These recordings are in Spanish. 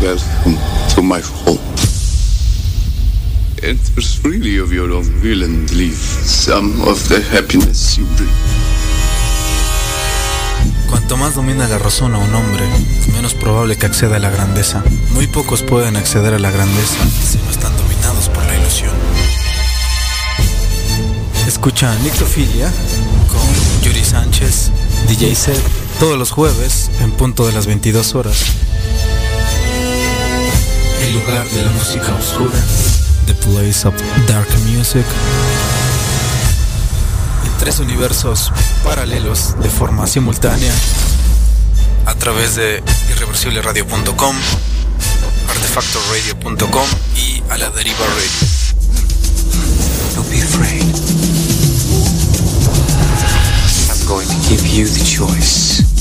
To my home. Was really of your own will and leave some of the happiness you bring. Cuanto más domina la razón a un hombre, menos probable que acceda a la grandeza. Muy pocos pueden acceder a la grandeza si no están dominados por la ilusión. Escucha Nictofilia con Yuri Sánchez, DJ Set, todos los jueves en punto de las 22 horas. El lugar de la música oscura. The Place of Dark Music. En tres universos paralelos de forma simultánea. A través de irreversibleradio.com, artefactoradio.com y a la deriva radio. Don't be afraid. I'm going to give you the choice.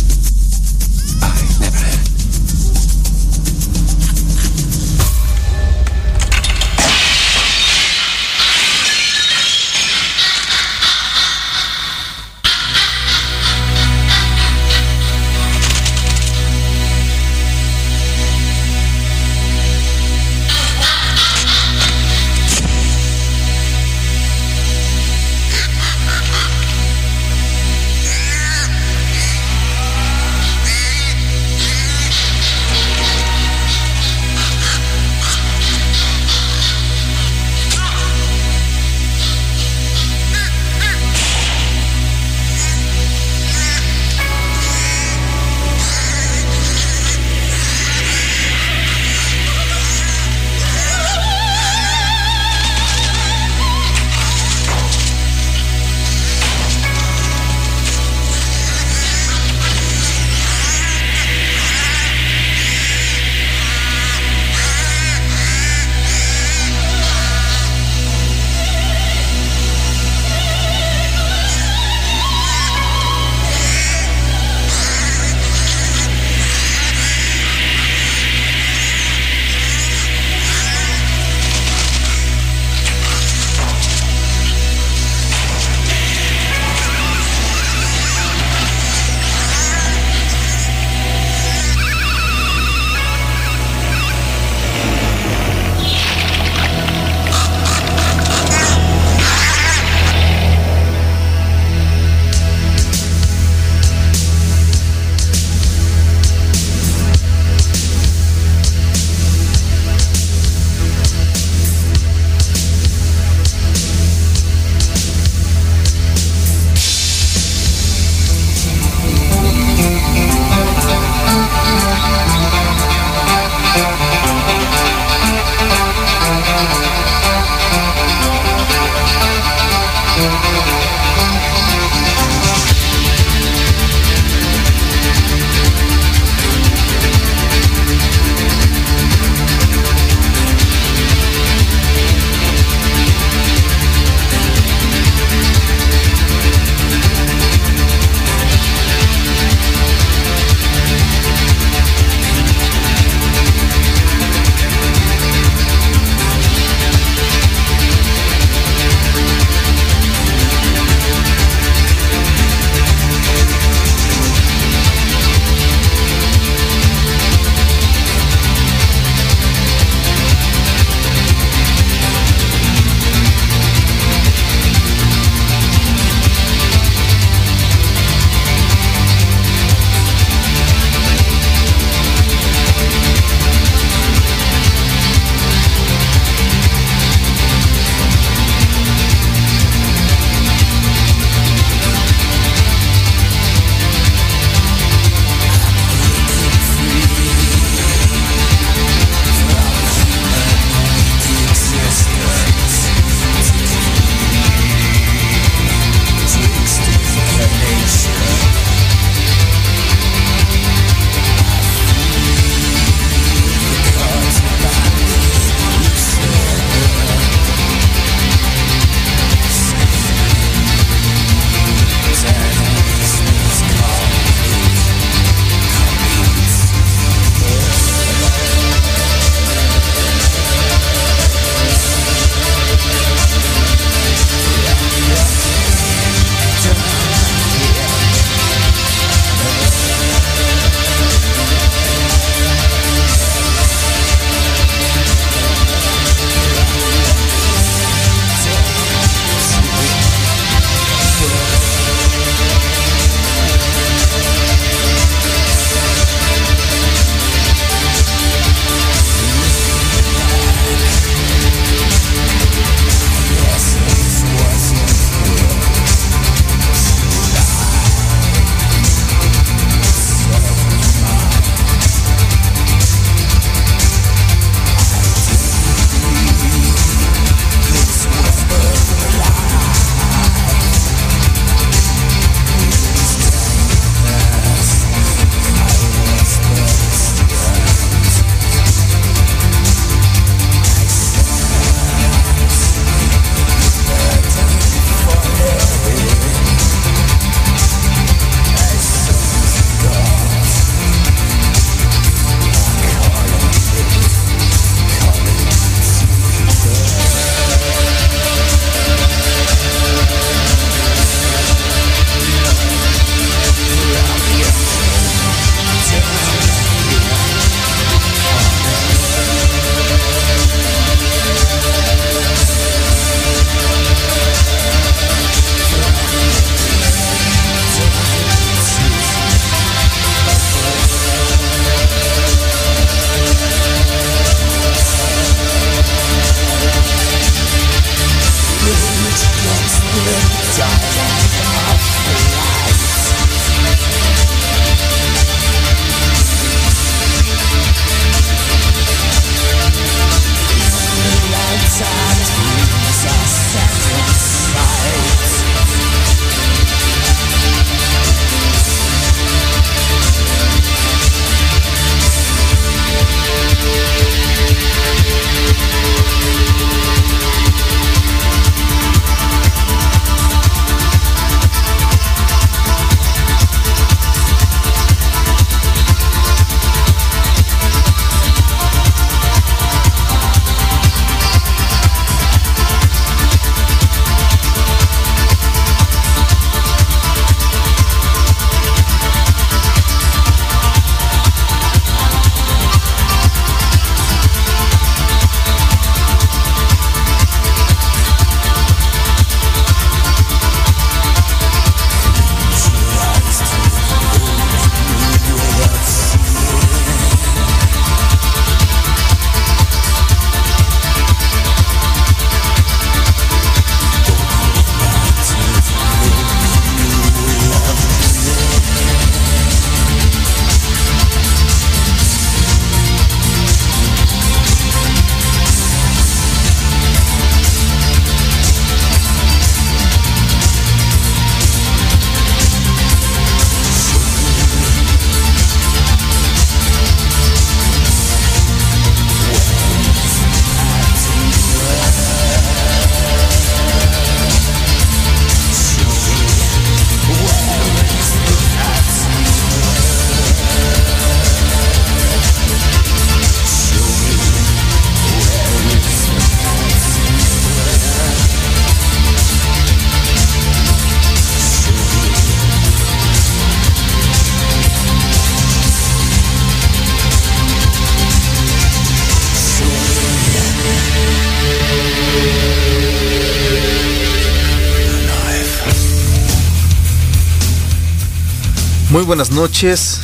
Buenas noches.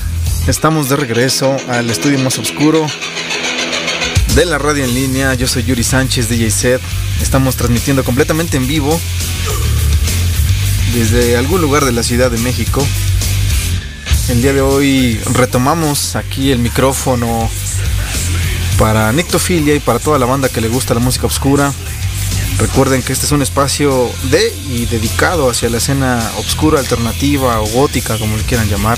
Estamos de regreso al estudio más oscuro de la radio en línea. Yo soy Yuri Sánchez, DJ Set. Estamos transmitiendo completamente en vivo desde algún lugar de la Ciudad de México. El día de hoy retomamos aquí el micrófono para Nictofilia y para toda la banda que le gusta la música oscura. Recuerden que este es un espacio de y dedicado hacia la escena obscura, alternativa o gótica, como le quieran llamar.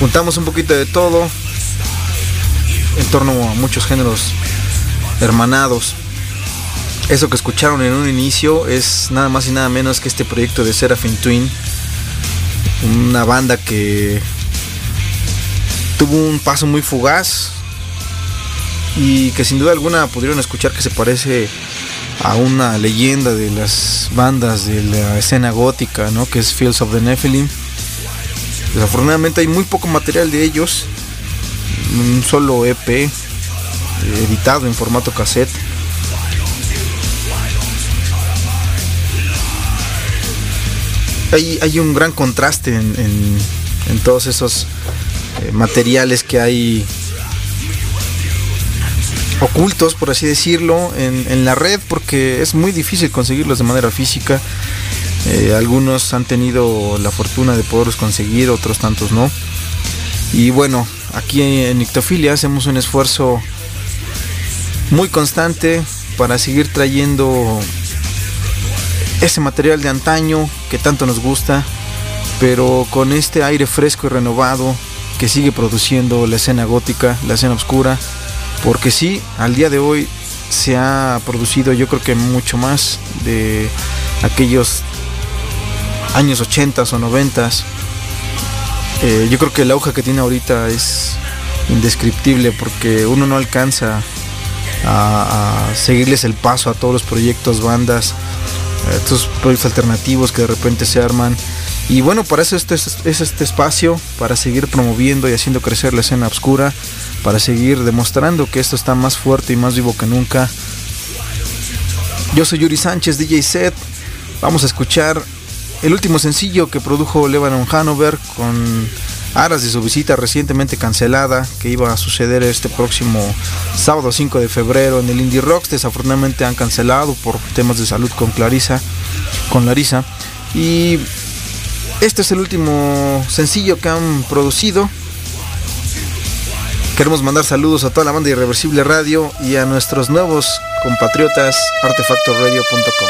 Juntamos un poquito de todo en torno a muchos géneros hermanados. Eso que escucharon en un inicio es nada más y nada menos que este proyecto de Seraphim Twin, una banda que tuvo un paso muy fugaz y que sin duda alguna pudieron escuchar que se parece a una leyenda de las bandas de la escena gótica, ¿no? que es Fields of the Nephilim. Desafortunadamente hay muy poco material de ellos, un solo EP editado en formato cassette. Hay, hay un gran contraste en, en, en todos esos eh, materiales que hay ocultos, por así decirlo, en, la red, porque es muy difícil conseguirlos de manera física. Eh, algunos han tenido la fortuna de poderlos conseguir, otros tantos no. Y bueno, aquí en Nictofilia hacemos un esfuerzo muy constante para seguir trayendo ese material de antaño que tanto nos gusta, pero con este aire fresco y renovado que sigue produciendo la escena gótica, la escena oscura porque sí, al día de hoy se ha producido yo creo que mucho más de aquellos años 80 o 90. Eh, yo creo que el auge que tiene ahorita es indescriptible porque uno no alcanza a, seguirles el paso a todos los proyectos, bandas, estos proyectos alternativos que de repente se arman. Y bueno, para eso este, es este espacio, para seguir promoviendo y haciendo crecer la escena oscura para seguir demostrando que esto está más fuerte y más vivo que nunca. Yo soy Yuri Sánchez, DJ Set. Vamos a escuchar el último sencillo que produjo Lebanon Hanover con aras de su visita recientemente cancelada que iba a suceder este próximo sábado 5 de febrero en el Indie Rocks. Desafortunadamente han cancelado por temas de salud con Clarisa, con Larisa. Y este es el último sencillo que han producido. Queremos mandar saludos a toda la banda Irreversible Radio y a nuestros nuevos compatriotas artefactoradio.com.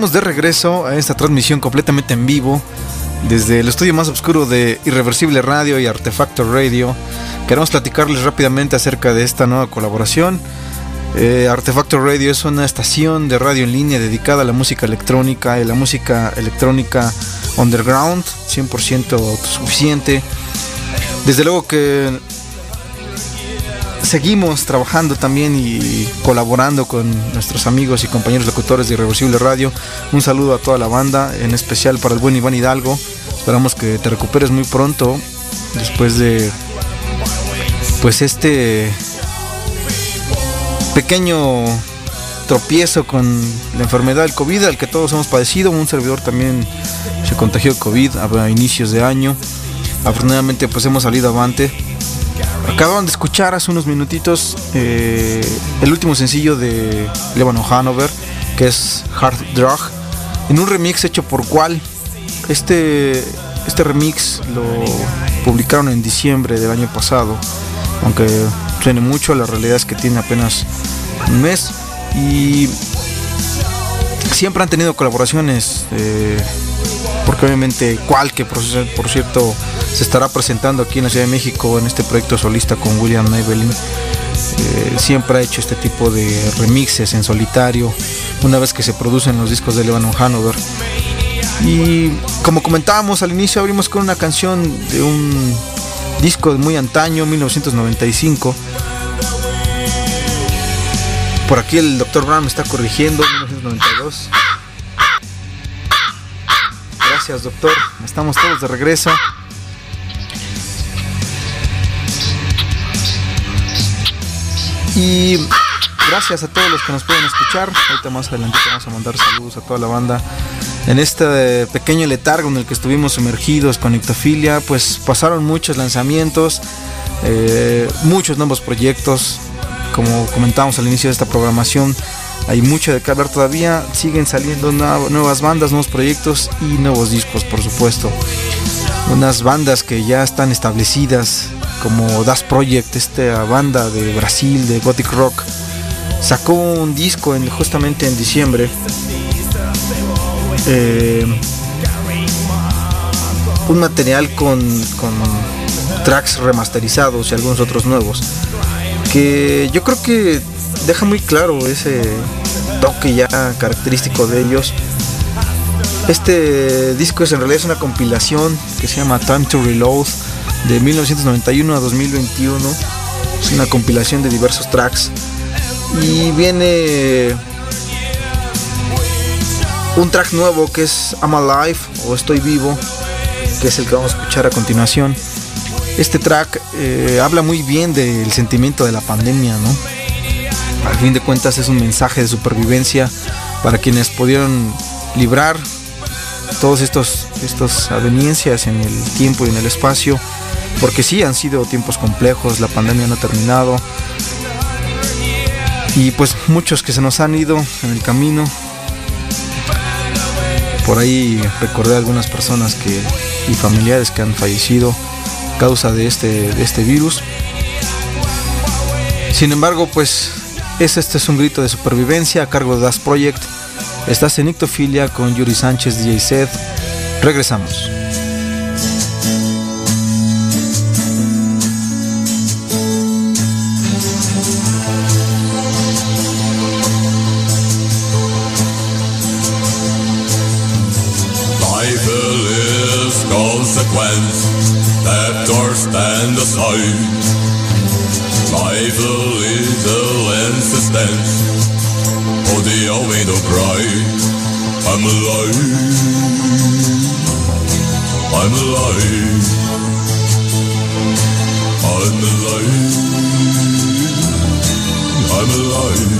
De regreso a esta transmisión completamente en vivo desde el estudio más oscuro de Irreversible Radio y Artefacto Radio. Queremos platicarles rápidamente acerca de esta nueva colaboración. Eh, Artefacto Radio es una estación de radio en línea dedicada a la música electrónica y la música electrónica underground, 100% autosuficiente. Desde luego que seguimos trabajando también y colaborando con nuestros amigos y compañeros locutores de Irreversible Radio. Un saludo a toda la banda, en especial para el buen Iván Hidalgo. Esperamos que te recuperes muy pronto después de pues este pequeño tropiezo con la enfermedad del COVID al que todos hemos padecido. Un servidor también se contagió de COVID a inicios de año. Afortunadamente pues hemos salido avante Acaban de escuchar hace unos minutitos eh, el último sencillo de Levano Hanover, que es Hard Drug, en un remix hecho por Qual. Este, este remix lo publicaron en diciembre del año pasado, aunque suene mucho, la realidad es que tiene apenas un mes y siempre han tenido colaboraciones, eh, porque obviamente Qual, que por cierto se estará presentando aquí en la Ciudad de México en este proyecto solista con William Evelyn. Eh, siempre ha hecho este tipo de remixes en solitario, una vez que se producen los discos de Lebanon Hanover. Y como comentábamos al inicio, abrimos con una canción de un disco muy antaño, 1995. Por aquí el Dr. Brown está corrigiendo, 1992. Gracias, doctor. Estamos todos de regreso. Y gracias a todos los que nos pueden escuchar. Ahorita más adelante vamos a mandar saludos a toda la banda. En este pequeño letargo en el que estuvimos sumergidos con Ictofilia, pues pasaron muchos lanzamientos, eh, muchos nuevos proyectos. Como comentamos al inicio de esta programación, hay mucho de qué hablar todavía. Siguen saliendo nuevas bandas, nuevos proyectos y nuevos discos, por supuesto. Unas bandas que ya están establecidas, como Das Project, esta banda de Brasil de Gothic Rock, sacó un disco en, justamente en diciembre. Eh, un material con, con tracks remasterizados y algunos otros nuevos. Que yo creo que deja muy claro ese toque ya característico de ellos. Este disco es en realidad una compilación que se llama Time to Reload de 1991 a 2021. Es una compilación de diversos tracks. Y viene un track nuevo que es I'm Alive o Estoy Vivo, que es el que vamos a escuchar a continuación. Este track eh, habla muy bien del sentimiento de la pandemia, ¿no? Al fin de cuentas es un mensaje de supervivencia para quienes pudieron librar estos estas aveniencias en el tiempo y en el espacio porque sí han sido tiempos complejos, la pandemia no ha terminado y pues muchos que se nos han ido en el camino. Por ahí recordé a algunas personas que y familiares que han fallecido a causa de este, este virus. Sin embargo, pues este es un grito de supervivencia a cargo de Das Project. Estás en Ictofilia con Yuri Sánchez, DJ Seth. Regresamos. Stand aside. Life a little suspense. Oh, the away no cry. I'm alive. I'm alive. I'm alive. I'm alive.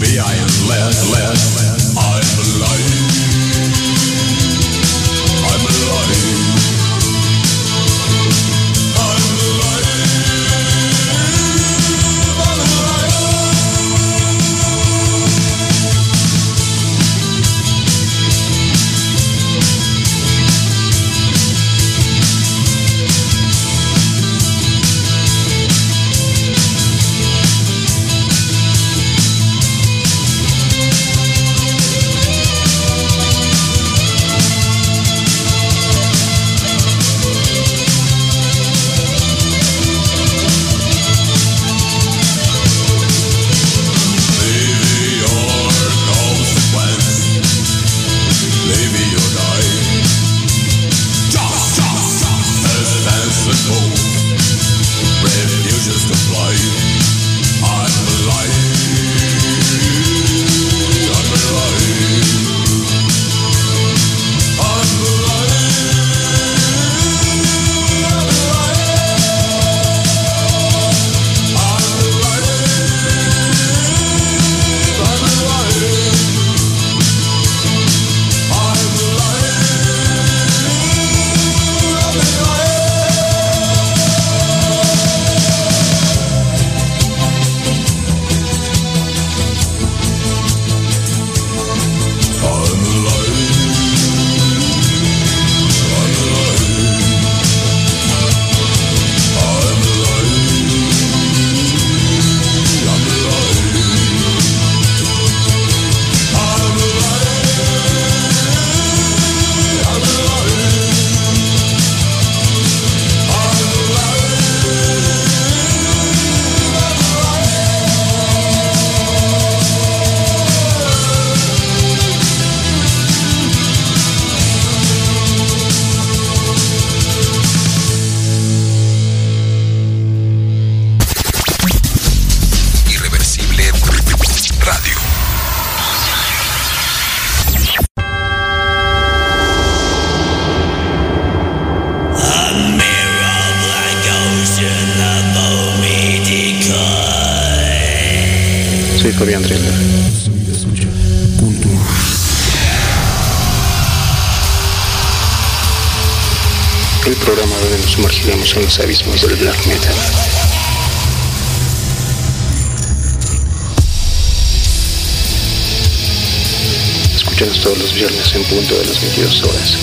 Maybe I am less, less, I'm alive. abismos del black metal. Escúchanos todos los viernes en punto de las 22 horas.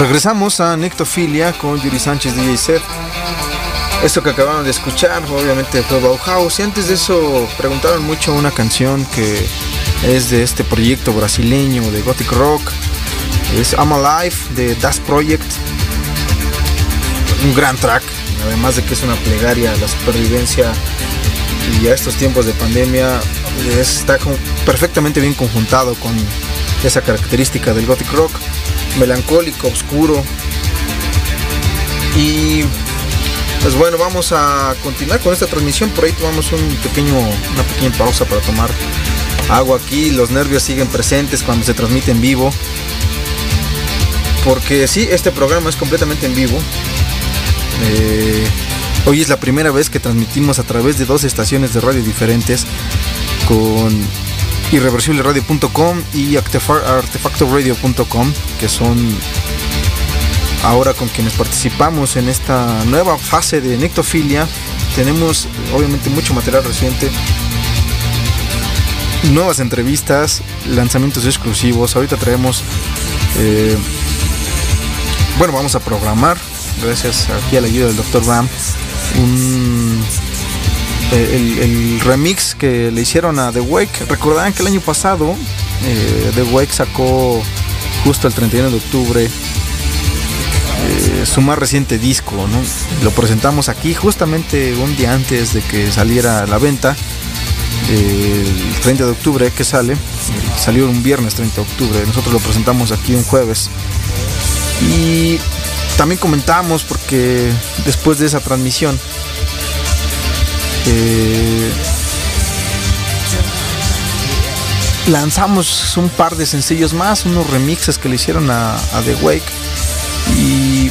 Regresamos a Nectofilia con Yuri Sánchez DJ Set. Esto que acabaron de escuchar, obviamente fue Bauhaus. Y antes de eso, preguntaron mucho una canción que es de este proyecto brasileño de Gothic Rock. Es I'm Alive de Das Project. Un gran track, además de que es una plegaria a la supervivencia y a estos tiempos de pandemia. Está perfectamente bien conjuntado con esa característica del Gothic Rock. Melancólico, oscuro. Y pues bueno, vamos a continuar con esta transmisión. Por ahí tomamos un pequeño, una pequeña pausa para tomar agua aquí. Los nervios siguen presentes cuando se transmite en vivo. Porque sí, este programa es completamente en vivo. Eh, hoy es la primera vez que transmitimos a través de dos estaciones de radio diferentes con irreversibleradio.com y artefactoradio.com que son ahora con quienes participamos en esta nueva fase de nectofilia. Tenemos obviamente mucho material reciente, nuevas entrevistas, lanzamientos exclusivos. Ahorita traemos, eh, bueno, vamos a programar, gracias aquí a la ayuda del Dr. Ram, un, el, el, remix que le hicieron a The Wake. Recordarán que el año pasado eh, The Wake sacó justo el 31 de octubre eh, su más reciente disco, ¿no? Lo presentamos aquí justamente un día antes de que saliera a la venta, el 30 de octubre que sale, salió un viernes 30 de octubre, nosotros lo presentamos aquí un jueves. Y también comentamos porque después de esa transmisión, lanzamos un par de sencillos más, unos remixes que le hicieron a, The Wake. Y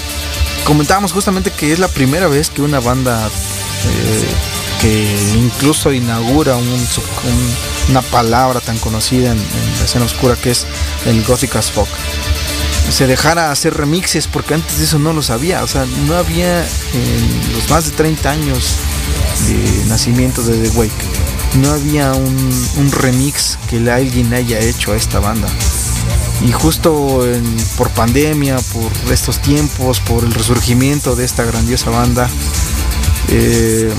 comentábamos justamente que es la primera vez que una banda eh, que incluso inaugura un, un, una palabra tan conocida en, la escena oscura que es el Gothic as Folk se dejara hacer remixes porque antes de eso no lo sabía, o sea, no había en los más de 30 años de nacimiento de The Wake, no había un, un remix que alguien haya hecho a esta banda. Y justo por pandemia, por estos tiempos, por el resurgimiento de esta grandiosa banda, eh,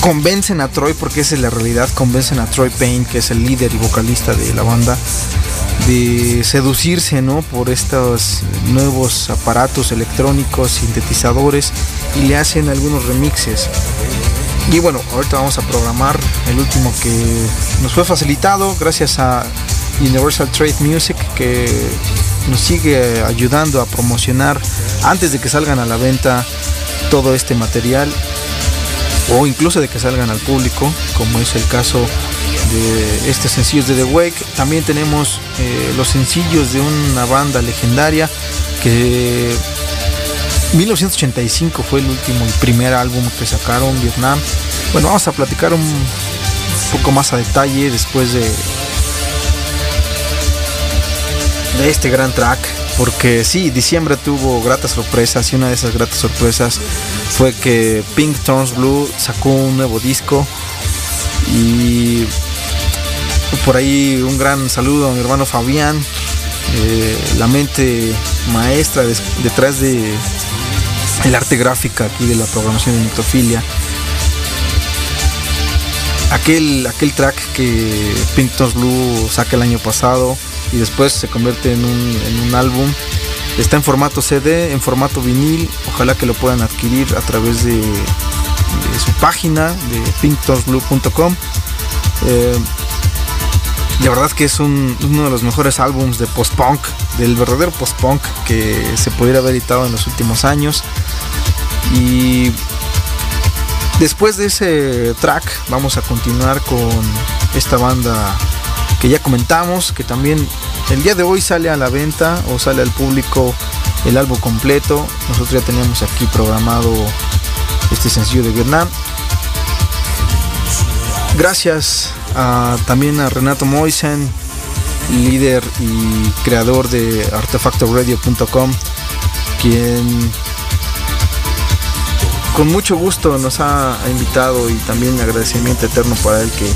convencen a Troy, porque esa es la realidad, convencen a Troy Payne, que es el líder y vocalista de la banda, de seducirse ¿no? por estos nuevos aparatos electrónicos, sintetizadores, y le hacen algunos remixes. Y bueno, ahorita vamos a programar el último que nos fue facilitado gracias a Universal Trade Music que nos sigue ayudando a promocionar antes de que salgan a la venta todo este material o incluso de que salgan al público, como es el caso de estos sencillos de The Wake. También tenemos eh, los sencillos de una banda legendaria que 1985 fue el último y primer álbum que sacaron Vietnam. Bueno, vamos a platicar un poco más a detalle después de de este gran track porque sí, diciembre tuvo gratas sorpresas y una de esas gratas sorpresas fue que Pink Turns Blue sacó un nuevo disco y por ahí un gran saludo a mi hermano Fabián, eh, la mente maestra detrás de el arte gráfica aquí de la programación de Nectofilia. Aquel, aquel track que Pink Turns Blue saca el año pasado y después se convierte en un, álbum. Está en formato CD, en formato vinil. Ojalá que lo puedan adquirir a través de, su página de pinktorsblue.com. Eh, de verdad que es un, uno de los mejores álbums de post-punk, del verdadero post-punk que se pudiera haber editado en los últimos años. Y después de ese track vamos a continuar con esta banda que ya comentamos, que también el día de hoy sale a la venta o sale al público el álbum completo. Nosotros ya teníamos aquí programado este sencillo de Vietnam. Gracias también a Renato Moisen, líder y creador de artefactoradio.com, quien con mucho gusto nos ha invitado y también agradecimiento eterno para él que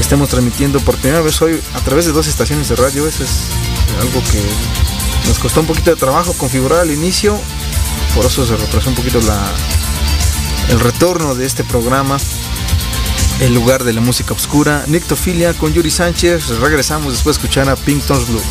estemos transmitiendo por primera vez hoy a través de dos estaciones de radio. Eso es algo que nos costó un poquito de trabajo configurar al inicio, por eso se retrasó un poquito la, el retorno de este programa el lugar de la música oscura, Nictofilia con Yuri Sánchez. Regresamos después de escuchar a Pink Tones Blue.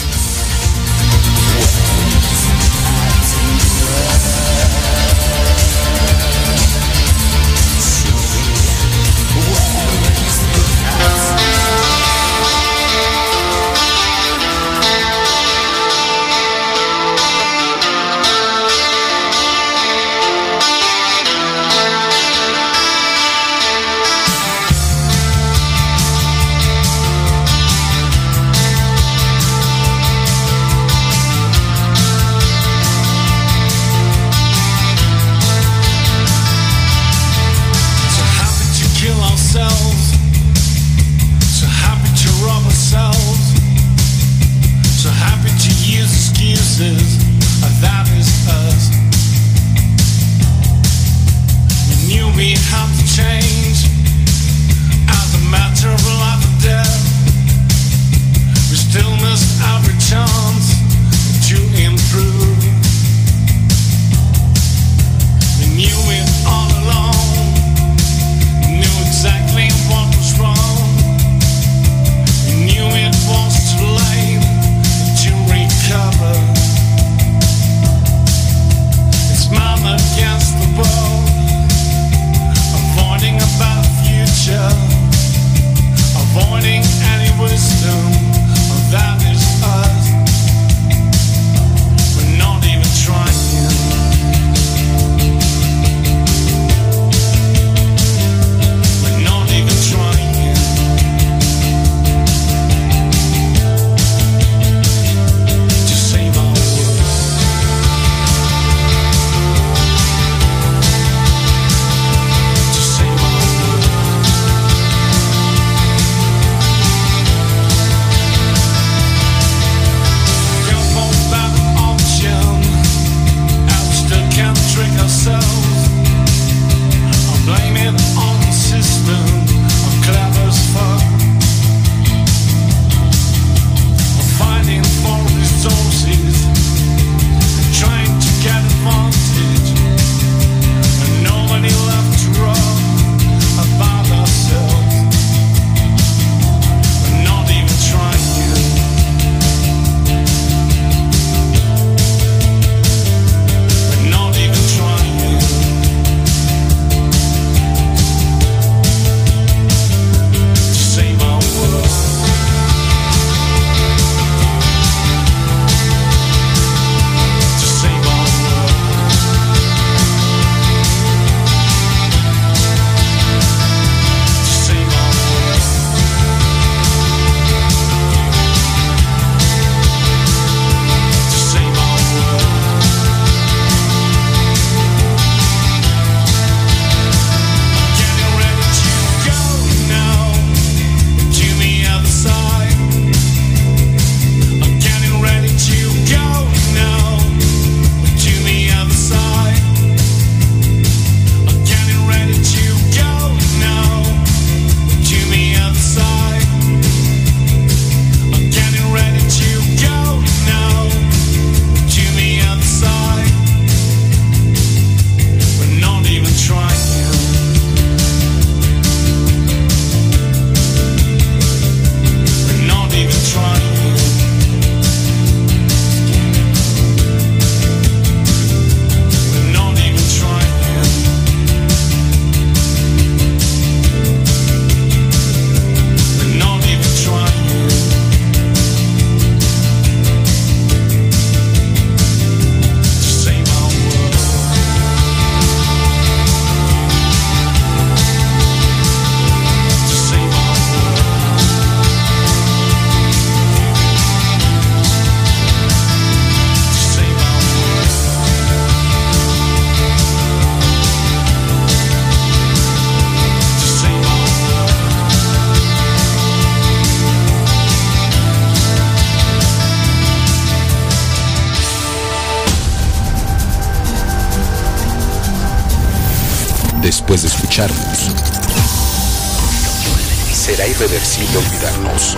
debe decir olvidarnos.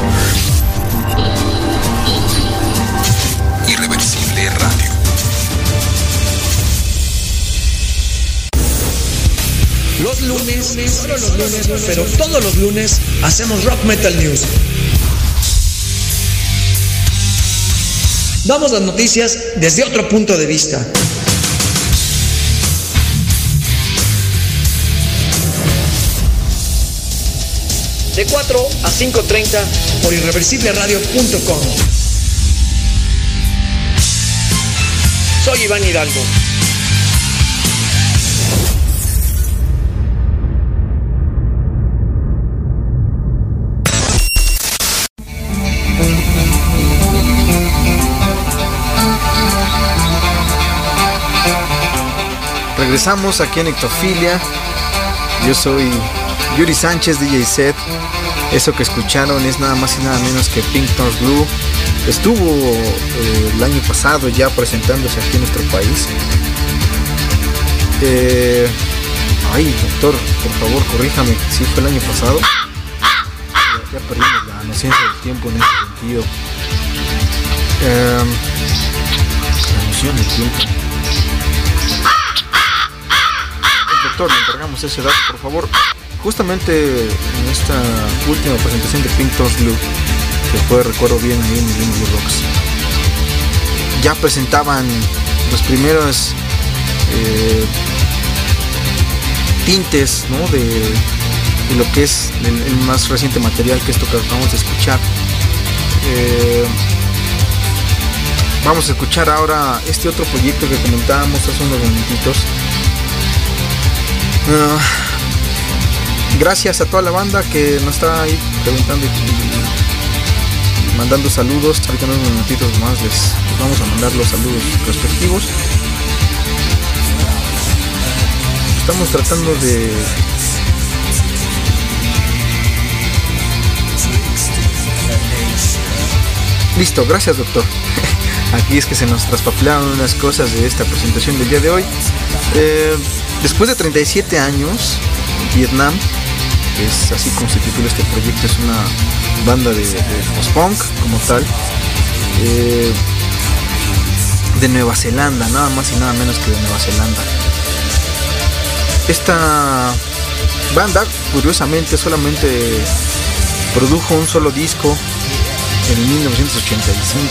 Irreversible Radio. Los lunes, solo los lunes, pero todos los lunes hacemos Rock Metal News. Damos las noticias desde otro punto de vista. A 5.30 por irreversibleradio.com. Soy Iván Hidalgo. Regresamos aquí en Ectofilia. Yo soy Yuri Sánchez, DJ Set. Eso que escucharon es nada más y nada menos que Pink Torch Blue. Estuvo eh, el año pasado ya presentándose aquí en nuestro país. Eh, ay, doctor, por favor, corríjame. Si fue el año pasado. Ya, perdimos la noción del tiempo en ese sentido. Em, la noción del tiempo. Doctor, le encargamos ese dato, por favor. Justamente en esta última presentación de Pink Torch Blue, que fue, recuerdo bien, ahí en el Indie Rocks, ya presentaban los primeros eh, tintes ¿no? de, lo que es el, más reciente material que esto que acabamos de escuchar. Eh, vamos a escuchar ahora este otro proyecto que comentábamos hace unos momentitos. Ah, gracias a toda la banda que nos está ahí preguntando y, mandando saludos. Ahorita unos minutitos más les, vamos a mandar los saludos respectivos. Estamos tratando de Listo, gracias doctor. Aquí es que se nos traspapilaron unas cosas de esta presentación del día de hoy. Eh, después de 37 años, Vietnam, que es así titula este proyecto, es una banda de, de post-punk como tal, eh, de Nueva Zelanda, nada más y nada menos que de Nueva Zelanda. Esta banda, curiosamente, solamente produjo un solo disco en 1985.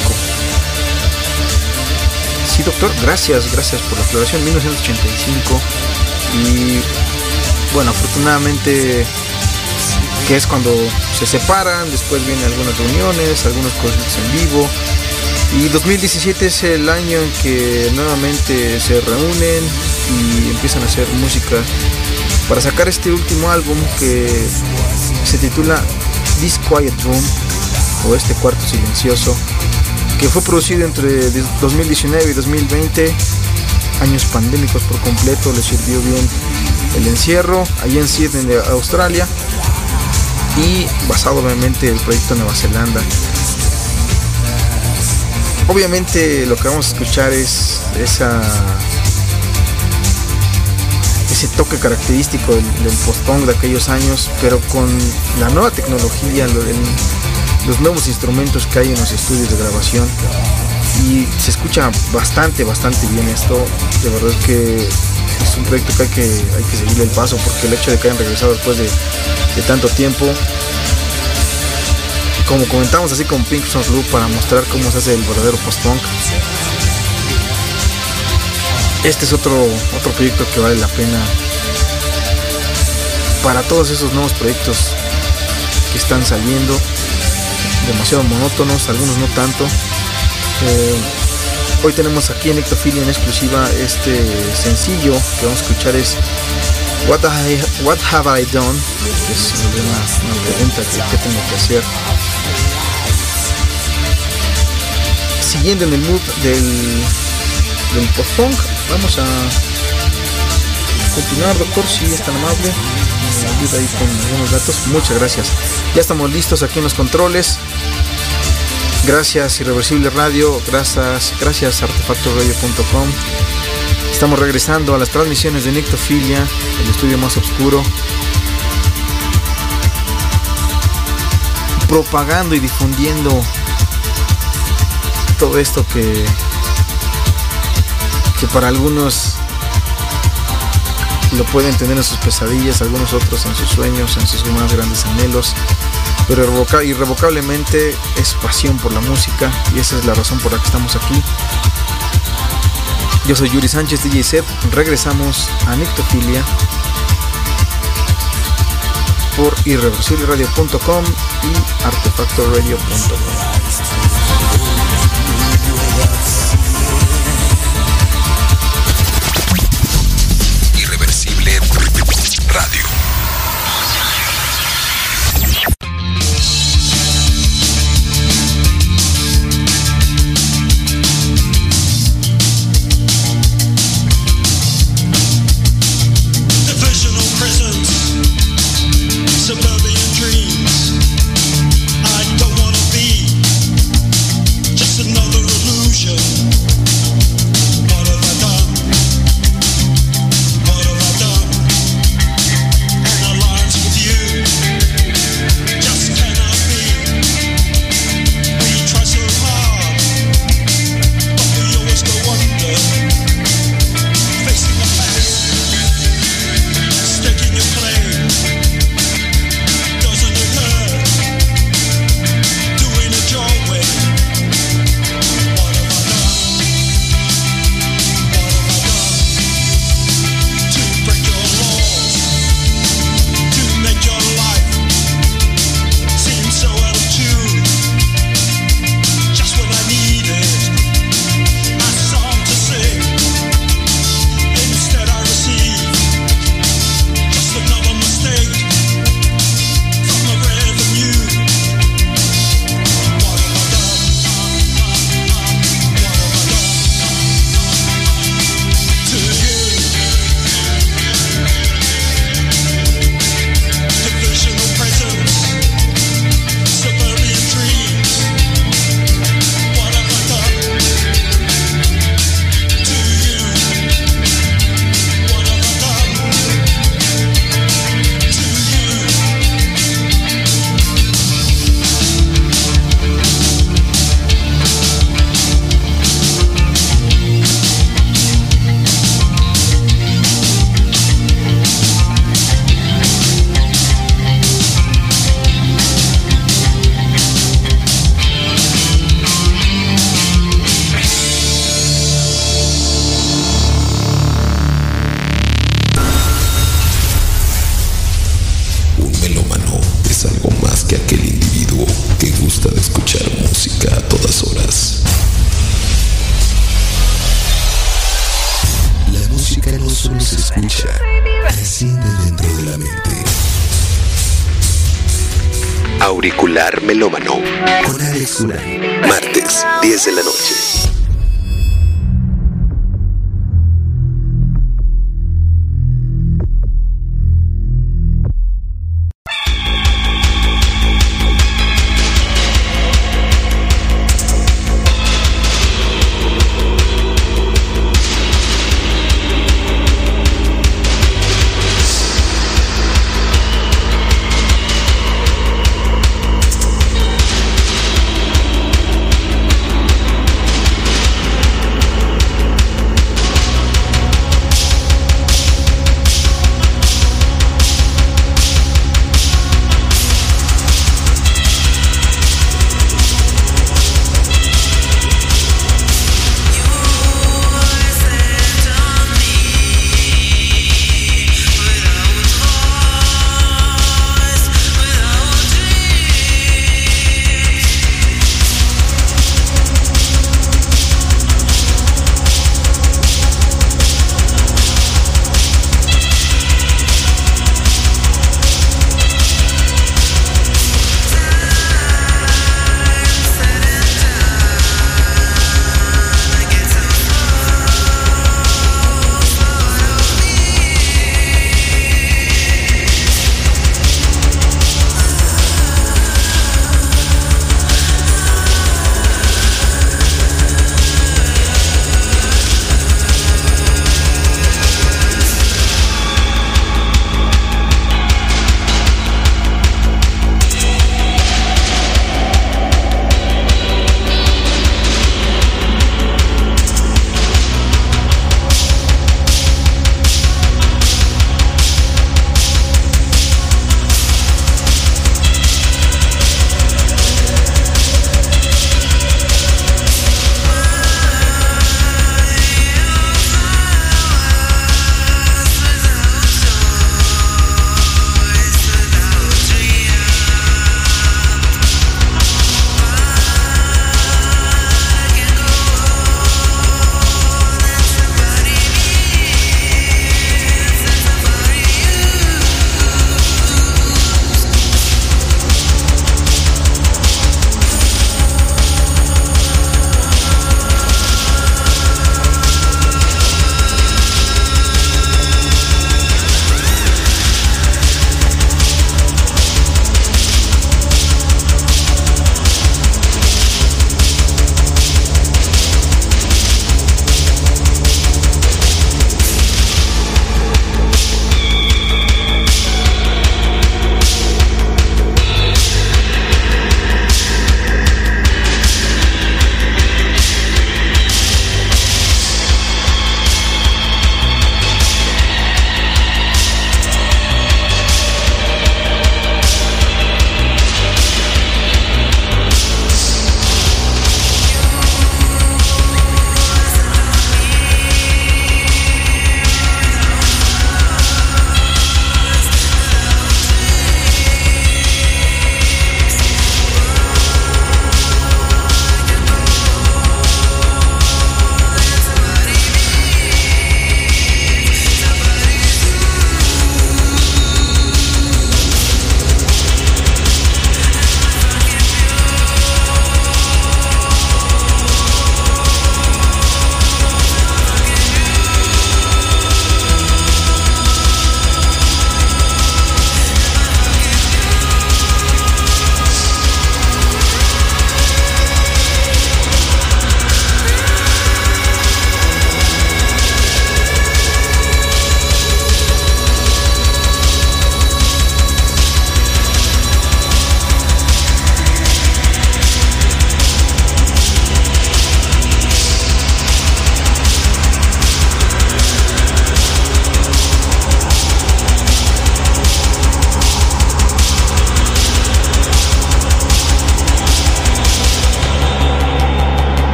Sí, doctor, gracias, gracias por la aclaración. 1985. Y bueno, afortunadamente que es cuando se separan, después vienen algunas reuniones, algunos conciertos en vivo. Y 2017 es el año en que nuevamente se reúnen y empiezan a hacer música para sacar este último álbum que se titula This Quiet Room o este cuarto silencioso que fue producido entre 2019 y 2020 años pandémicos por completo le sirvió bien el encierro allí en Sydney Australia y basado obviamente en el proyecto Nueva Zelanda. Obviamente lo que vamos a escuchar es esa ese toque característico del, del post-punk de aquellos años pero con la nueva tecnología los nuevos instrumentos que hay en los estudios de grabación. Y se escucha bastante bastante bien esto. De verdad que es un proyecto que hay que, hay seguirle el paso porque el hecho de que hayan regresado después de, tanto tiempo como comentamos así con Pink Sons Blue para mostrar cómo se hace el verdadero post-punk este es otro otro proyecto que vale la pena para todos esos nuevos proyectos que están saliendo demasiado monótonos, algunos no tanto. Eh, hoy tenemos aquí en Ectofilia en exclusiva este sencillo que vamos a escuchar es What, Have I Done? Que es una, pregunta que, que tengo que hacer. Siguiendo en el mood del, del post-punk, vamos a continuar, doctor, si es tan amable. Me ayuda ahí con algunos datos. Muchas gracias. Ya estamos listos aquí en los controles. Gracias Irreversible Radio, gracias, gracias artefactoradio.com. Estamos regresando a las transmisiones de Nictofilia, el estudio más oscuro. Propagando y difundiendo todo esto que, que para algunos lo pueden tener en sus pesadillas, algunos otros en sus sueños, en sus más grandes anhelos, pero irrevocablemente es pasión por la música y esa es la razón por la que estamos aquí. Yo soy Yuri Sánchez DJ Set, regresamos a Nictofilia por irreversibleradio.com y artefactoradio.com.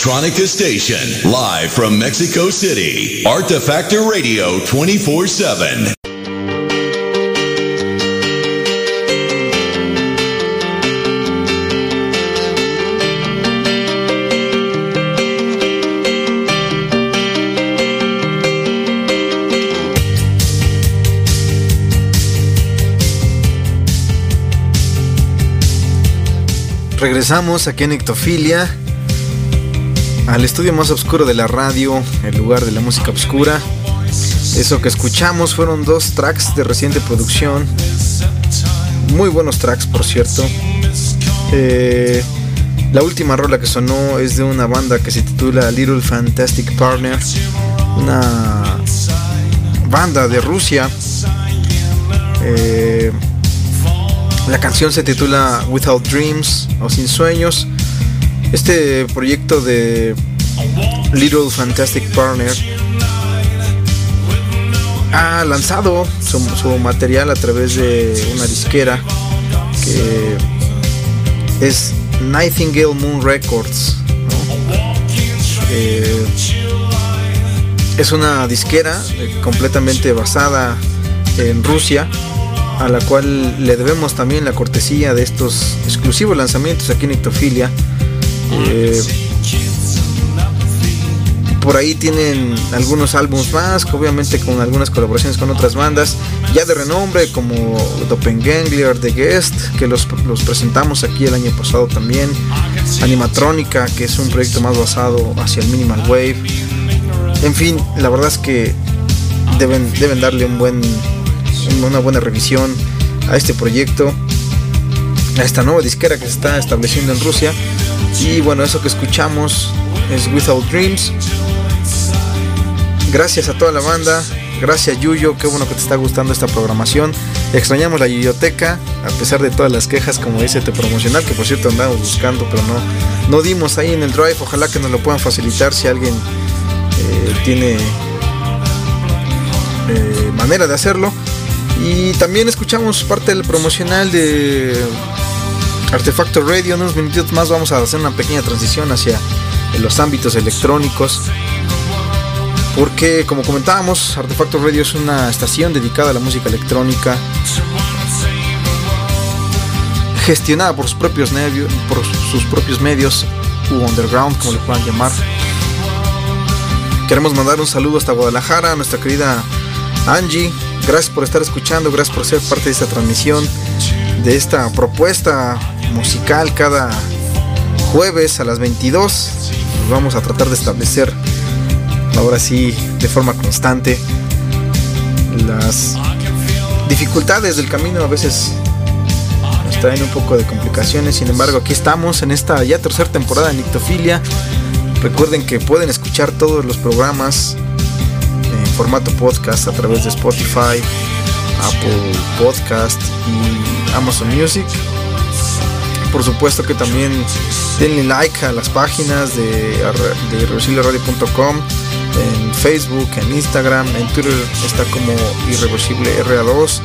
electronica station, live from Mexico City. Artifactor Radio 24 7. Regresamos aquí en Ectofilia, al estudio más oscuro de la radio, el lugar de la música oscura. Eso que escuchamos fueron dos tracks de reciente producción, muy buenos tracks por cierto. Eh, la última rola que sonó es de una banda que se titula Little Fantastic Partner, una banda de Rusia. Eh, la canción se titula Without Dreams o Sin Sueños. Este proyecto de Little Fantastic Partner ha lanzado su, su material a través de una disquera que es Nightingale Moon Records. Eh, es una disquera eh, completamente basada en Rusia a la cual le debemos también la cortesía de estos exclusivos lanzamientos aquí en Ictofilia. Eh, por ahí tienen algunos álbumes más, obviamente con algunas colaboraciones con otras bandas, ya de renombre como Doppelganger, The Guest, que los, los presentamos aquí el año pasado también, Animatrónica, que es un proyecto más basado hacia el Minimal Wave. En fin, la verdad es que deben, deben darle un buen, una buena revisión a este proyecto, a esta nueva disquera que se está estableciendo en Rusia. Y bueno, eso que escuchamos es Without Dreams. Gracias a toda la banda, gracias Yuyo, qué bueno que te está gustando esta programación. Extrañamos la biblioteca, a pesar de todas las quejas como dice te promocional, que por cierto andamos buscando, pero no, no dimos ahí en el drive. Ojalá que nos lo puedan facilitar si alguien eh, tiene eh, manera de hacerlo. Y también escuchamos parte del promocional de Artefacto Radio. En unos minutitos más vamos a hacer una pequeña transición hacia los ámbitos electrónicos. Porque como comentábamos, Artefacto Radio es una estación dedicada a la música electrónica. Gestionada por sus propios, medios, por sus propios medios, u underground, como le puedan llamar. Queremos mandar un saludo hasta Guadalajara a nuestra querida Angie. Gracias por estar escuchando, gracias por ser parte de esta transmisión, de esta propuesta musical cada jueves a las 22. Nos vamos a tratar de establecer ahora sí de forma constante las dificultades del camino. A veces nos traen un poco de complicaciones. Sin embargo aquí estamos en esta ya tercera temporada de Nictofilia. Recuerden que pueden escuchar todos los programas en formato podcast a través de Spotify Apple Podcast y Amazon Music por supuesto que también denle like a las páginas de, de irreversibleradio.com en Facebook, en Instagram, en Twitter está como irreversible RA2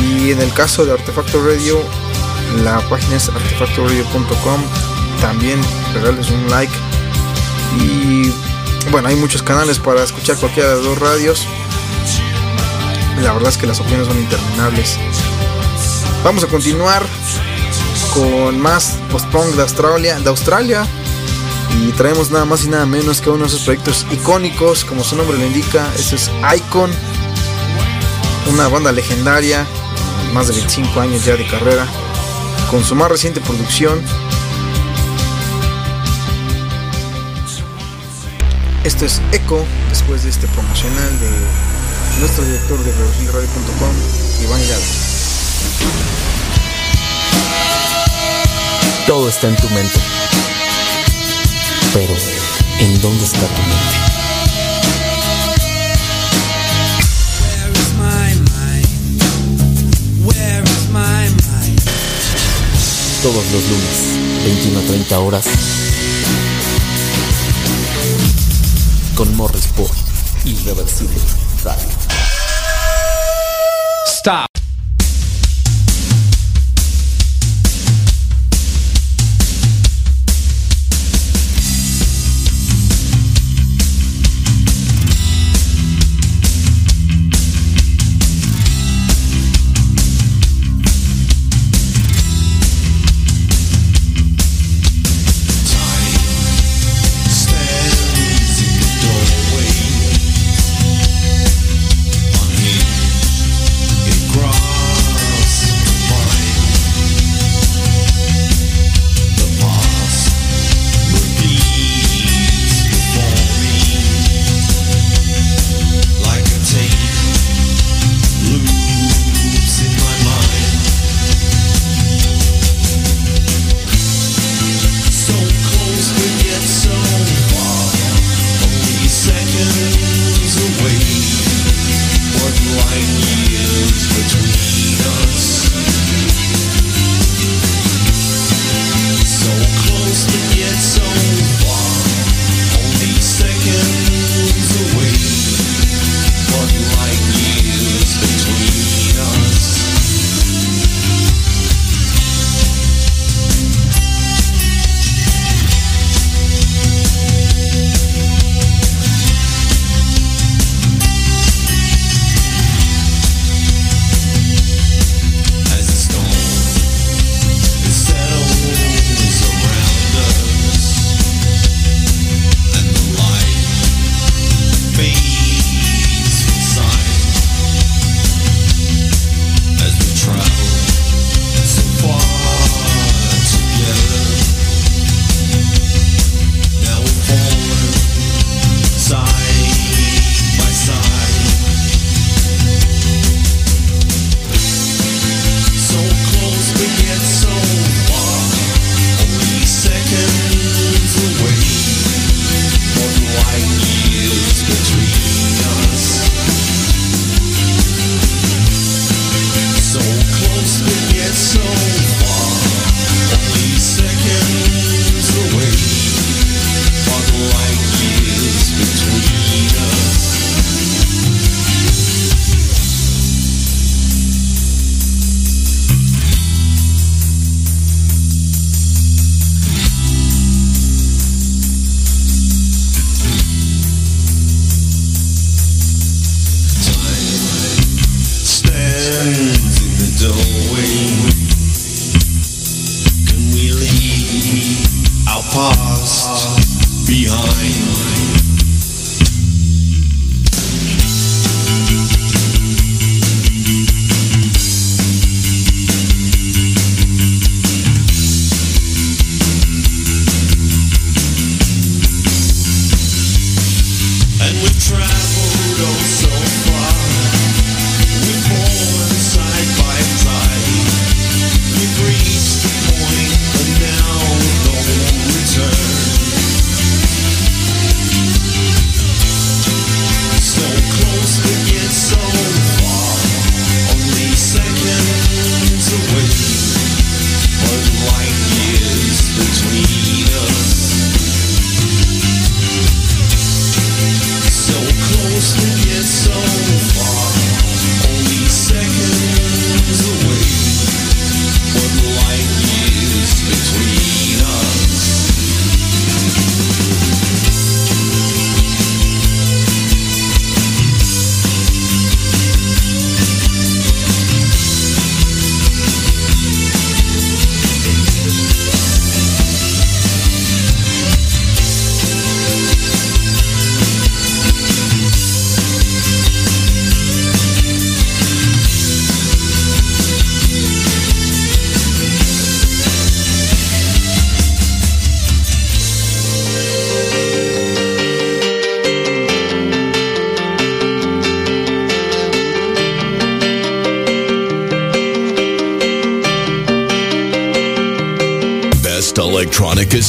y en el caso de Artefacto Radio la página es artefactoradio.com también regales un like y bueno hay muchos canales para escuchar cualquiera de dos radios. La verdad es que las opciones son interminables. Vamos a continuar con más post-punk de Australia, de Australia y traemos nada más y nada menos que uno de esos proyectos icónicos, como su nombre lo indica, este es Icon, una banda legendaria, más de 25 años ya de carrera, con su más reciente producción. Esto es Echo, después de este promocional de nuestro director de reversilradio.com, Iván Hidalgo. Todo está en tu mente. Pero, ¿en dónde está tu mente? Todos los lunes, 21 a 30 horas. Con Morris por Irreversible Radio.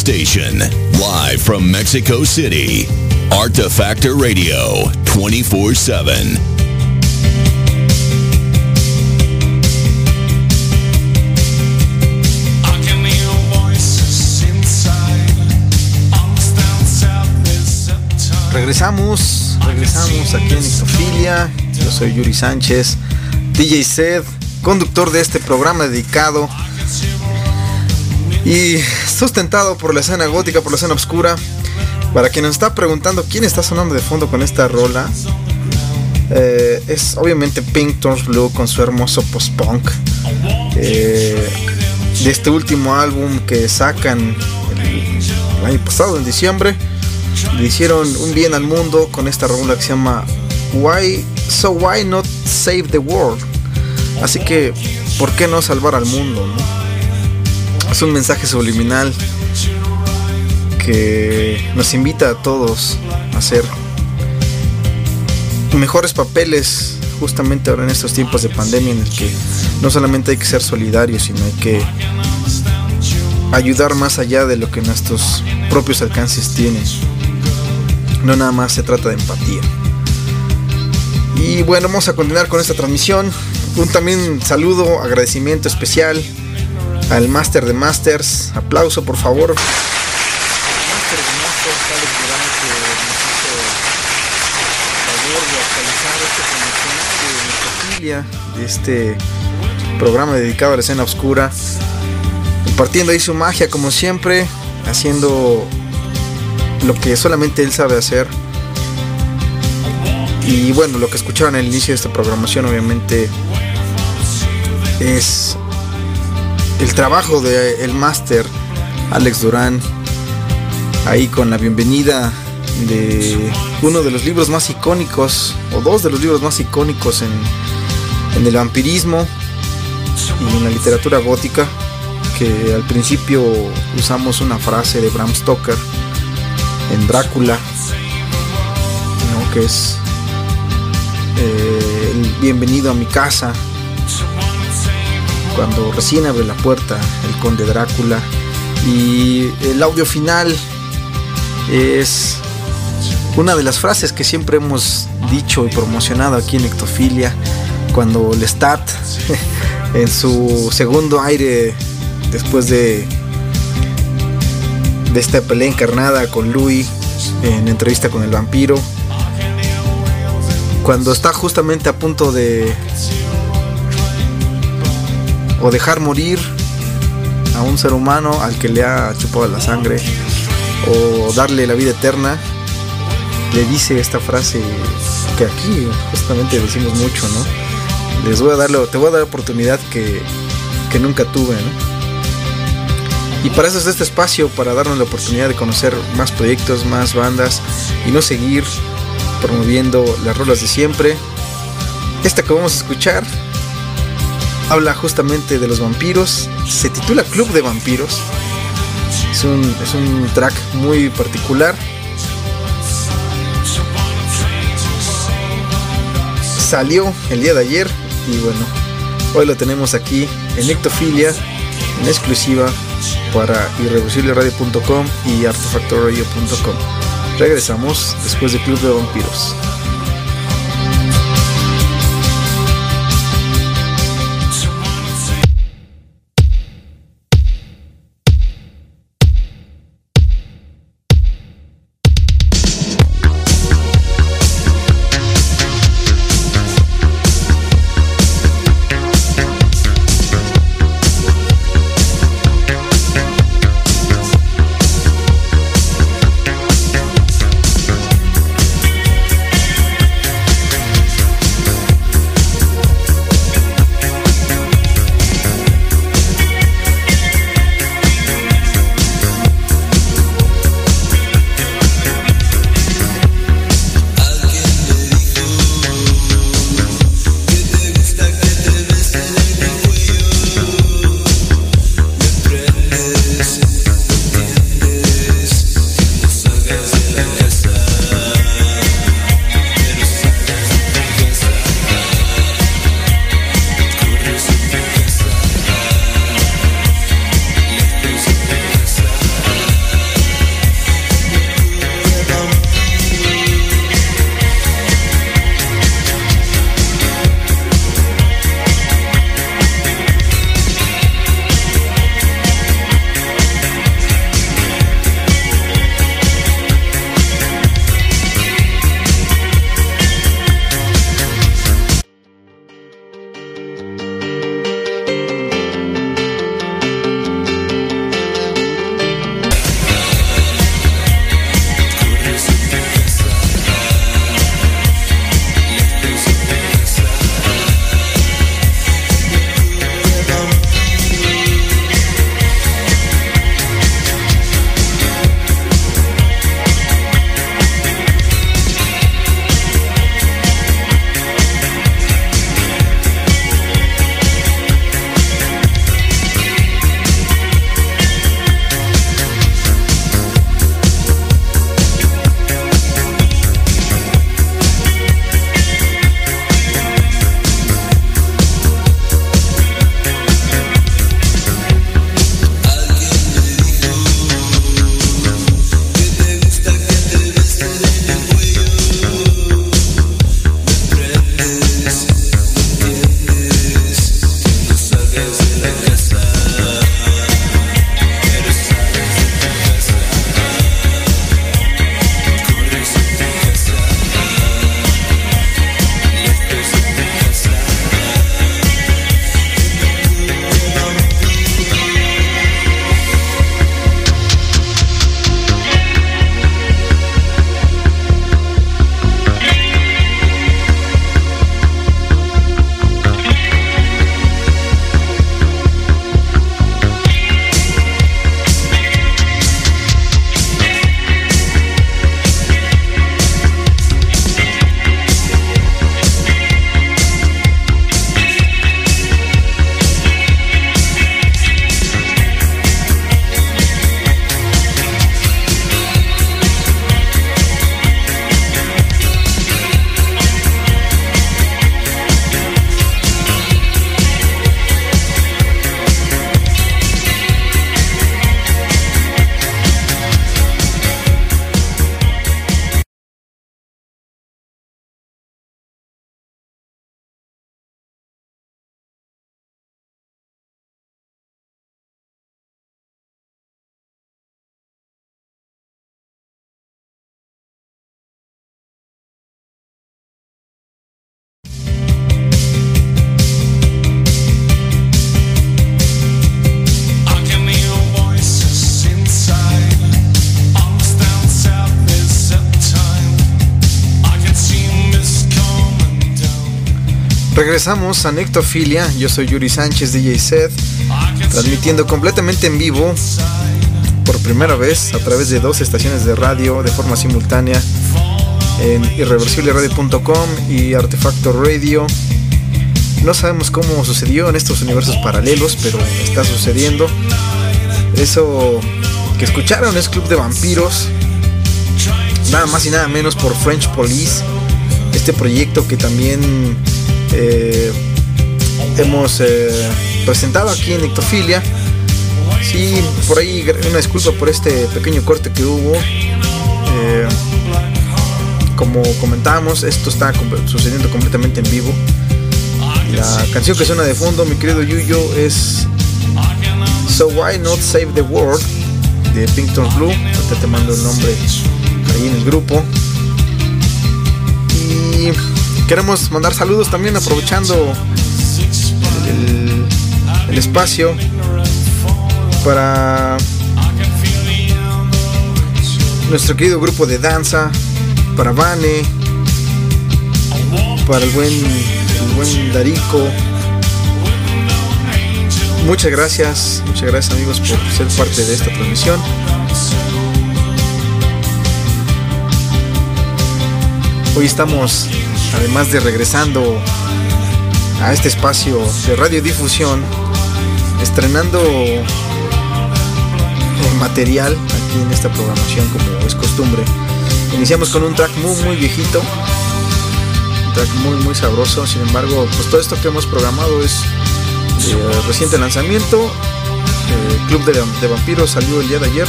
Station. Live from Mexico City. Artefactor Radio. 24 7. I can hear voices inside. Angst and sadness at times. Regresamos, regresamos aquí en Ictofilia. Yo soy Yuri Sánchez, DJ Sed, conductor de este programa dedicado y sustentado por la escena gótica, por la escena oscura. Para quien nos está preguntando quién está sonando de fondo con esta rola, eh, es obviamente Pink Turns Blue con su hermoso post-punk. eh, de este último álbum que sacan el, año pasado, en diciembre. Le hicieron un bien al mundo con esta rola que se llama Why So Why Not Save the World. Así que, ¿por qué no salvar al mundo? Es un mensaje subliminal que nos invita a todos a hacer mejores papeles justamente ahora en estos tiempos de pandemia en el que no solamente hay que ser solidarios, sino hay que ayudar más allá de lo que nuestros propios alcances tienen. No nada más se trata de empatía. Y bueno, vamos a continuar con esta transmisión. Un también saludo, agradecimiento especial al Master de Masters. Aplauso, por favor. De este este programa dedicado a la escena oscura. Compartiendo ahí su magia como siempre, haciendo lo que solamente él sabe hacer. Y bueno, lo que escucharon al inicio de esta programación obviamente es el trabajo del el máster Alex Durán ahí con la bienvenida de uno de los libros más icónicos o dos de los libros más icónicos en, en el vampirismo y en la literatura gótica que al principio usamos una frase de Bram Stoker en Drácula ¿no? que es eh, el bienvenido a mi casa cuando recién abre la puerta el conde Drácula. Y el audio final es una de las frases que siempre hemos dicho y promocionado aquí en Ectofilia cuando Lestat en su segundo aire después de de esta pelea encarnada con Louis en entrevista con el vampiro cuando está justamente a punto de o dejar morir a un ser humano al que le ha chupado la sangre o darle la vida eterna. Le dice esta frase que aquí justamente decimos mucho no les voy a dar te voy a dar oportunidad que, que nunca tuve no Y para eso es este espacio, para darnos la oportunidad de conocer más proyectos, más bandas y no seguir promoviendo las rolas de siempre. Esta que vamos a escuchar habla justamente de los vampiros, se titula Club de Vampiros. Es un, es un track muy particular. Salió el día de ayer y bueno, hoy lo tenemos aquí en Ectofilia, en exclusiva para irreversibleradio.com y artefactoradio.com. Regresamos después de Club de Vampiros. Regresamos a Nectofilia. Yo soy Yuri Sánchez, DJ Seth, transmitiendo completamente en vivo por primera vez a través de dos estaciones de radio de forma simultánea en irreversibleradio.com y Artefacto Radio. No sabemos cómo sucedió en estos universos paralelos, pero está sucediendo. Eso que escucharon es Club de Vampiros, nada más y nada menos por French Police. Este proyecto que también eh, hemos eh, presentado aquí en Ectofilia. Sí, por ahí una disculpa por este pequeño corte que hubo. Eh, como comentábamos, esto está sucediendo completamente en vivo. La canción que suena de fondo, mi querido Yuyo, es So Why Not Save the World de Pinkton Blue. Ahorita te mando el nombre ahí en el grupo. Y queremos mandar saludos también aprovechando el, espacio para nuestro querido grupo de danza, para Vane, para el buen, el buen Darico. Muchas gracias, muchas gracias amigos por ser parte de esta transmisión. Hoy estamos, además de regresando a este espacio de radiodifusión, estrenando material aquí en esta programación como es costumbre. Iniciamos con un track muy muy viejito, un track muy muy sabroso, sin embargo, pues todo esto que hemos programado es de reciente lanzamiento. Eh, Club de, de Vampiros salió el día de ayer.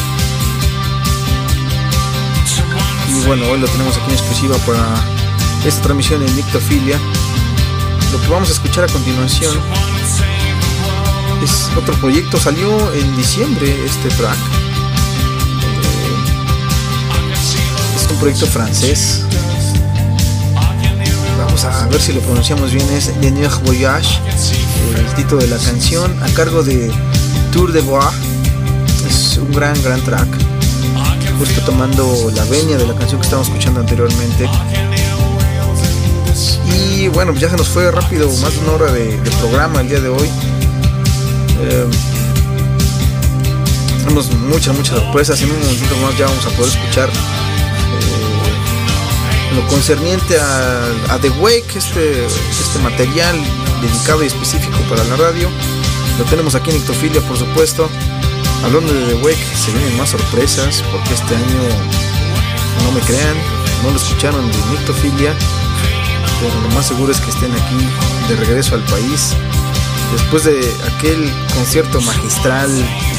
Y bueno, hoy lo tenemos aquí en exclusiva para esta transmisión en Nictofilia. Lo que vamos a escuchar a continuación es otro proyecto, salió en diciembre este track. Eh, es un proyecto francés. Vamos a ver si lo pronunciamos bien, es Nuit Voyage, el título de la canción, a cargo de Tour de Bois. Es un gran, gran track. Justo tomando la venia de la canción que estábamos escuchando anteriormente. Y bueno, ya se nos fue rápido, más de una hora de, programa el día de hoy. Eh, tenemos muchas, muchas sorpresas. En un momentito más ya vamos a poder escuchar eh, lo concerniente a, The Wake, este, este material dedicado y específico para la radio. Lo tenemos aquí en Ictofilia, por supuesto. Hablando de The Wake, se vienen más sorpresas porque este año, no me crean, no lo escucharon de Nictofilia, pero lo más seguro es que estén aquí de regreso al país después de aquel concierto magistral,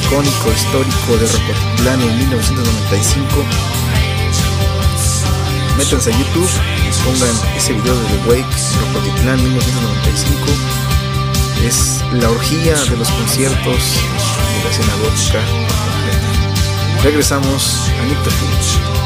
icónico, histórico de Rocotitlán en 1995. Métanse a YouTube pongan ese video de The Wake, Rocotitlán 1995. Es la orgía de los conciertos de la escena gótica. Regresamos a Nictofilia.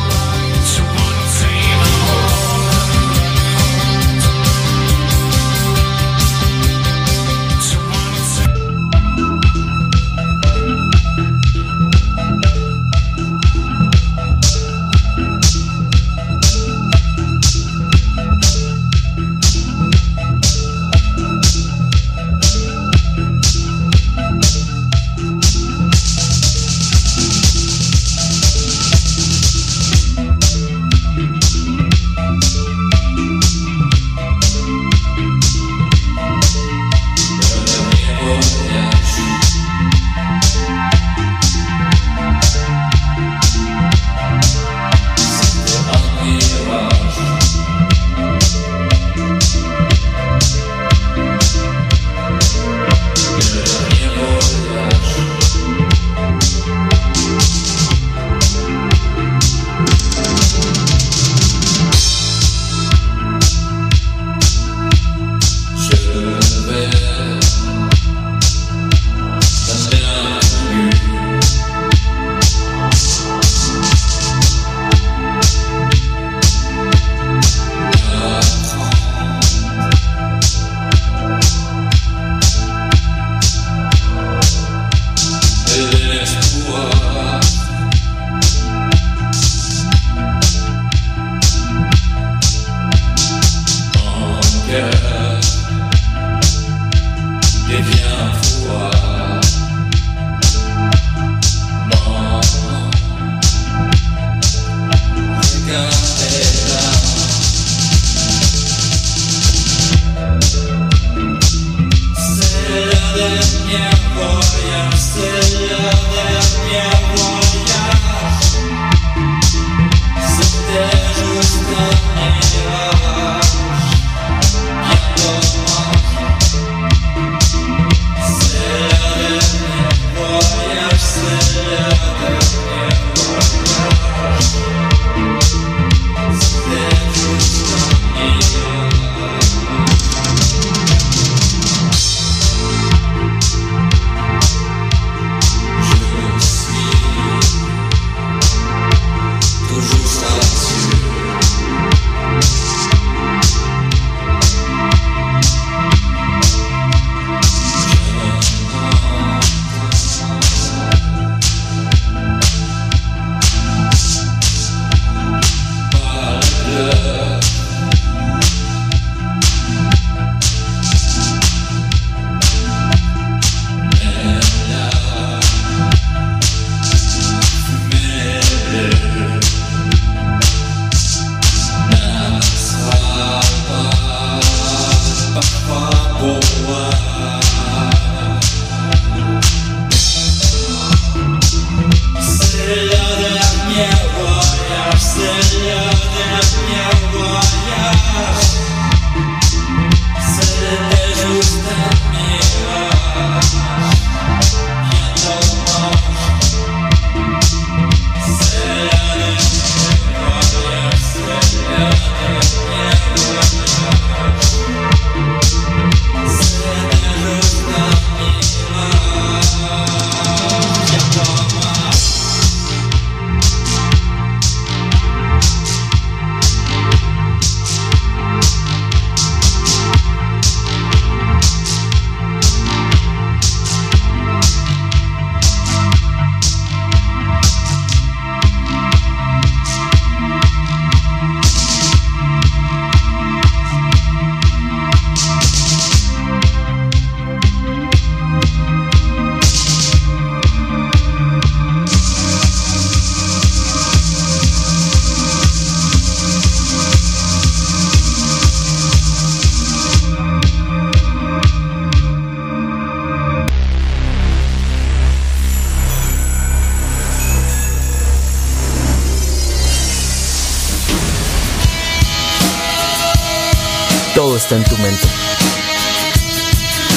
Está en tu mente.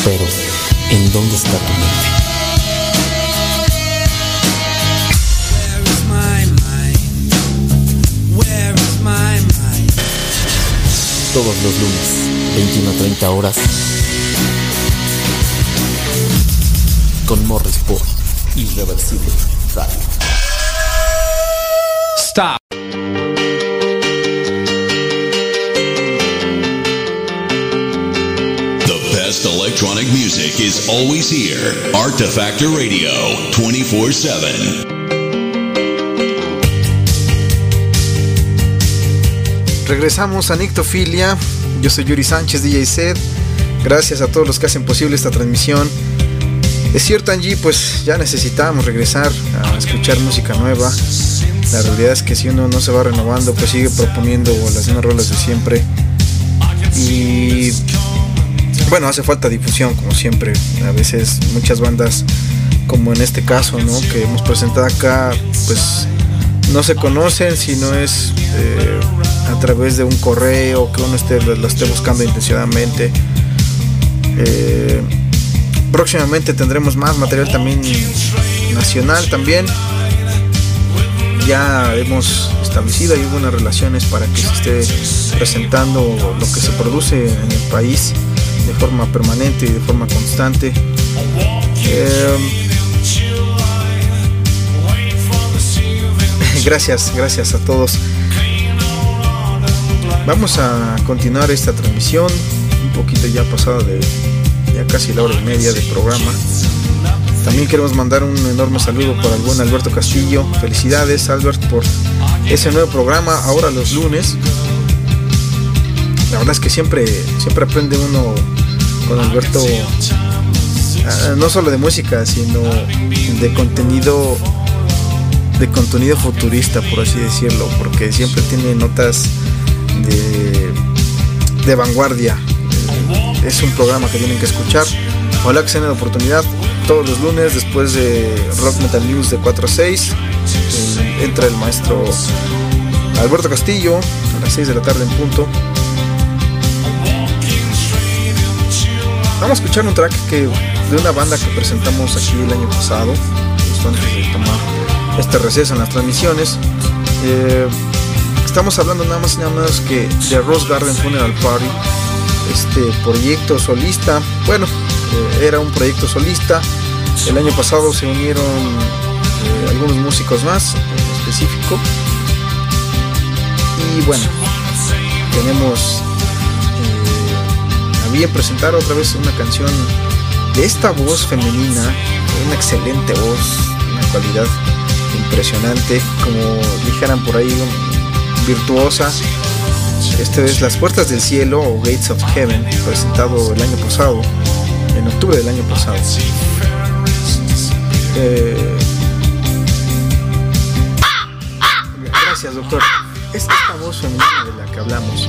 Pero, ¿en dónde está tu mente? Todos los lunes, 21 a 30 horas. Con Morris por Irreversible electronic music is always here. Artifactor Radio, 24 7. Regresamos a Nictofilia. Yo soy Yuri Sánchez, DJ Set. Gracias a todos los que hacen posible esta transmisión. Es cierto, Angie, pues ya necesitamos regresar a escuchar música nueva. La realidad es que si uno no se va renovando, pues sigue proponiendo las mismas rolas de siempre. Y bueno, hace falta difusión, como siempre. A veces muchas bandas, como en este caso, ¿no? Que hemos presentado acá, pues no se conocen si no es eh, a través de un correo que uno esté, lo esté buscando intencionadamente. Eh, próximamente tendremos más material también nacional también. Ya hemos establecido hay buenas relaciones para que se esté presentando lo que se produce en el país de forma permanente y de forma constante. Eh, gracias, gracias a todos. Vamos a continuar esta transmisión, un poquito ya pasada de ya casi la hora y media de programa. También queremos mandar un enorme saludo para el buen Alberto Castillo. Felicidades, Albert, por ese nuevo programa, ahora los lunes. La verdad es que siempre, siempre aprende uno con Alberto, ah, no solo de música, sino de contenido de contenido futurista, por así decirlo, porque siempre tiene notas de, de vanguardia. Es un programa que tienen que escuchar. Ojalá que se den oportunidad todos los lunes después de Rock Metal News de 4 a 6. eh, entra el maestro Alberto Castillo a las 6 de la tarde en punto. Vamos a escuchar un track que de una banda que presentamos aquí el año pasado, justo antes de tomar este receso en las transmisiones. Eh, estamos hablando nada más y nada menos que de Rose Garden Funeral Party, este proyecto solista. Bueno, eh, era un proyecto solista. El año pasado se unieron eh, algunos músicos más en específico. Y bueno, tenemos eh, a presentar otra vez una canción de esta voz femenina, una excelente voz, una cualidad impresionante, como dijeran por ahí, virtuosa. Este es Las Puertas del Cielo o Gates of Heaven, presentado el año pasado, en octubre del año pasado. Eh, Gracias, doctor. Es esta voz femenina de la que hablamos.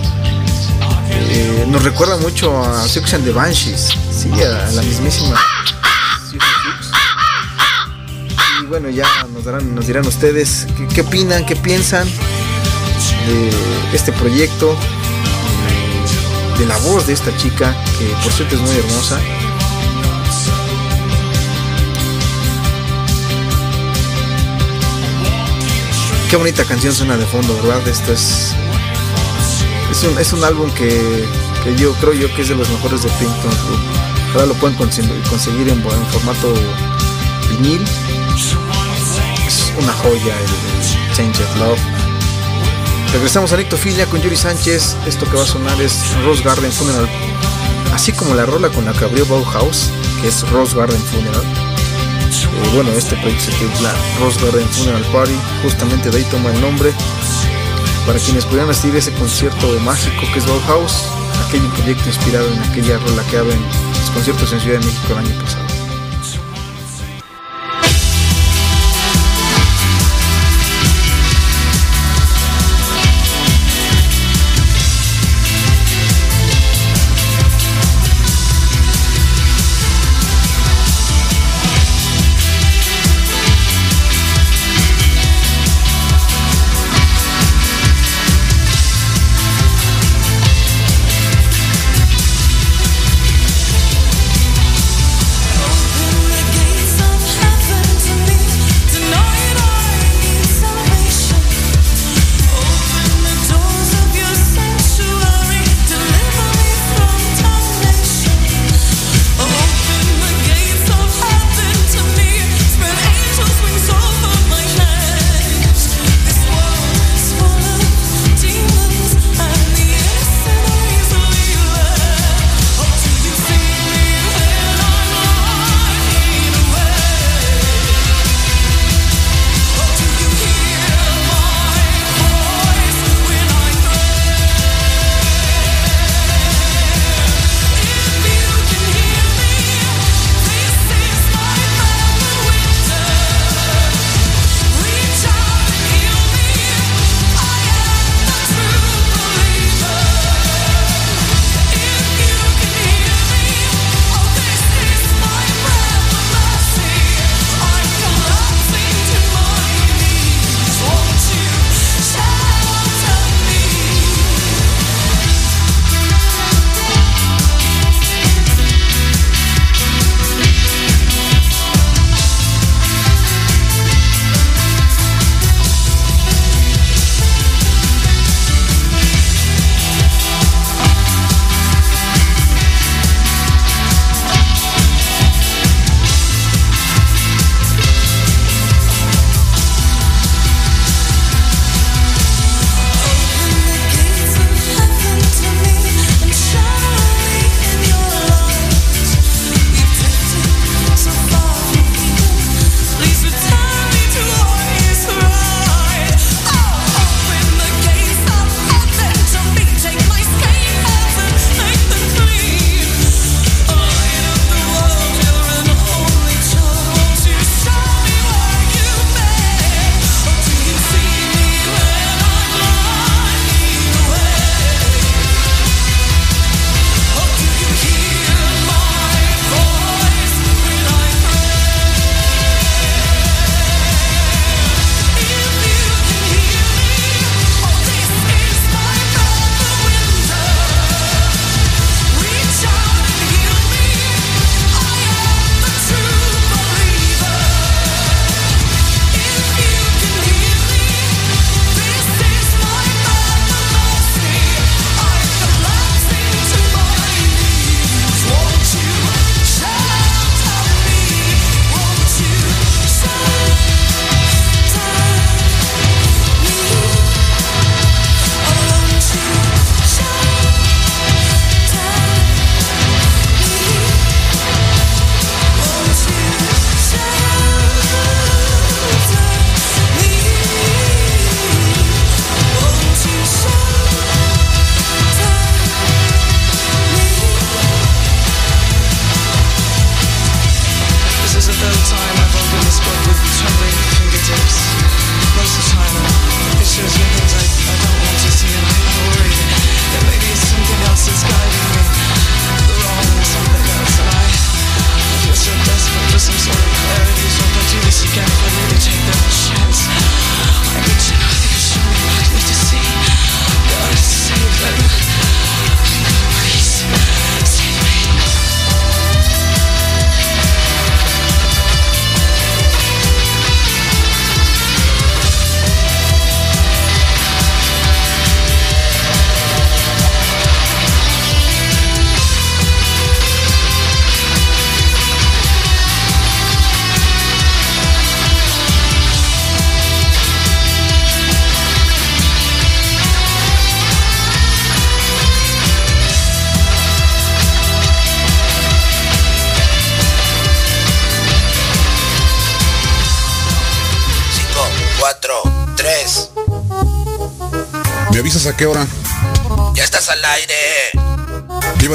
Eh, nos recuerda mucho a Six and the Banshees, sí, a la mismísima. Y bueno, ya nos, darán, nos dirán ustedes qué, qué opinan, qué piensan de este proyecto, de la voz de esta chica, que por cierto es muy hermosa. Qué bonita canción suena de fondo, ¿verdad? Esto es. Es un, es un álbum que, que yo creo yo que es de los mejores de Pinkton Group. Ahora lo pueden conseguir, en, en formato vinil. Es una joya el, el Changed Love. Regresamos a Nictofilia con Yuri Sánchez. Esto que va a sonar es Rose Garden Funeral. Así como la rola con la que abrió Bauhaus, que es Rose Garden Funeral. Bueno, este proyecto se titula Rose Garden Funeral Party, justamente de ahí toma el nombre. Para quienes pudieran asistir a ese concierto mágico que es Bauhaus, aquel proyecto inspirado en aquella rola que abren los conciertos en Ciudad de México el año pasado.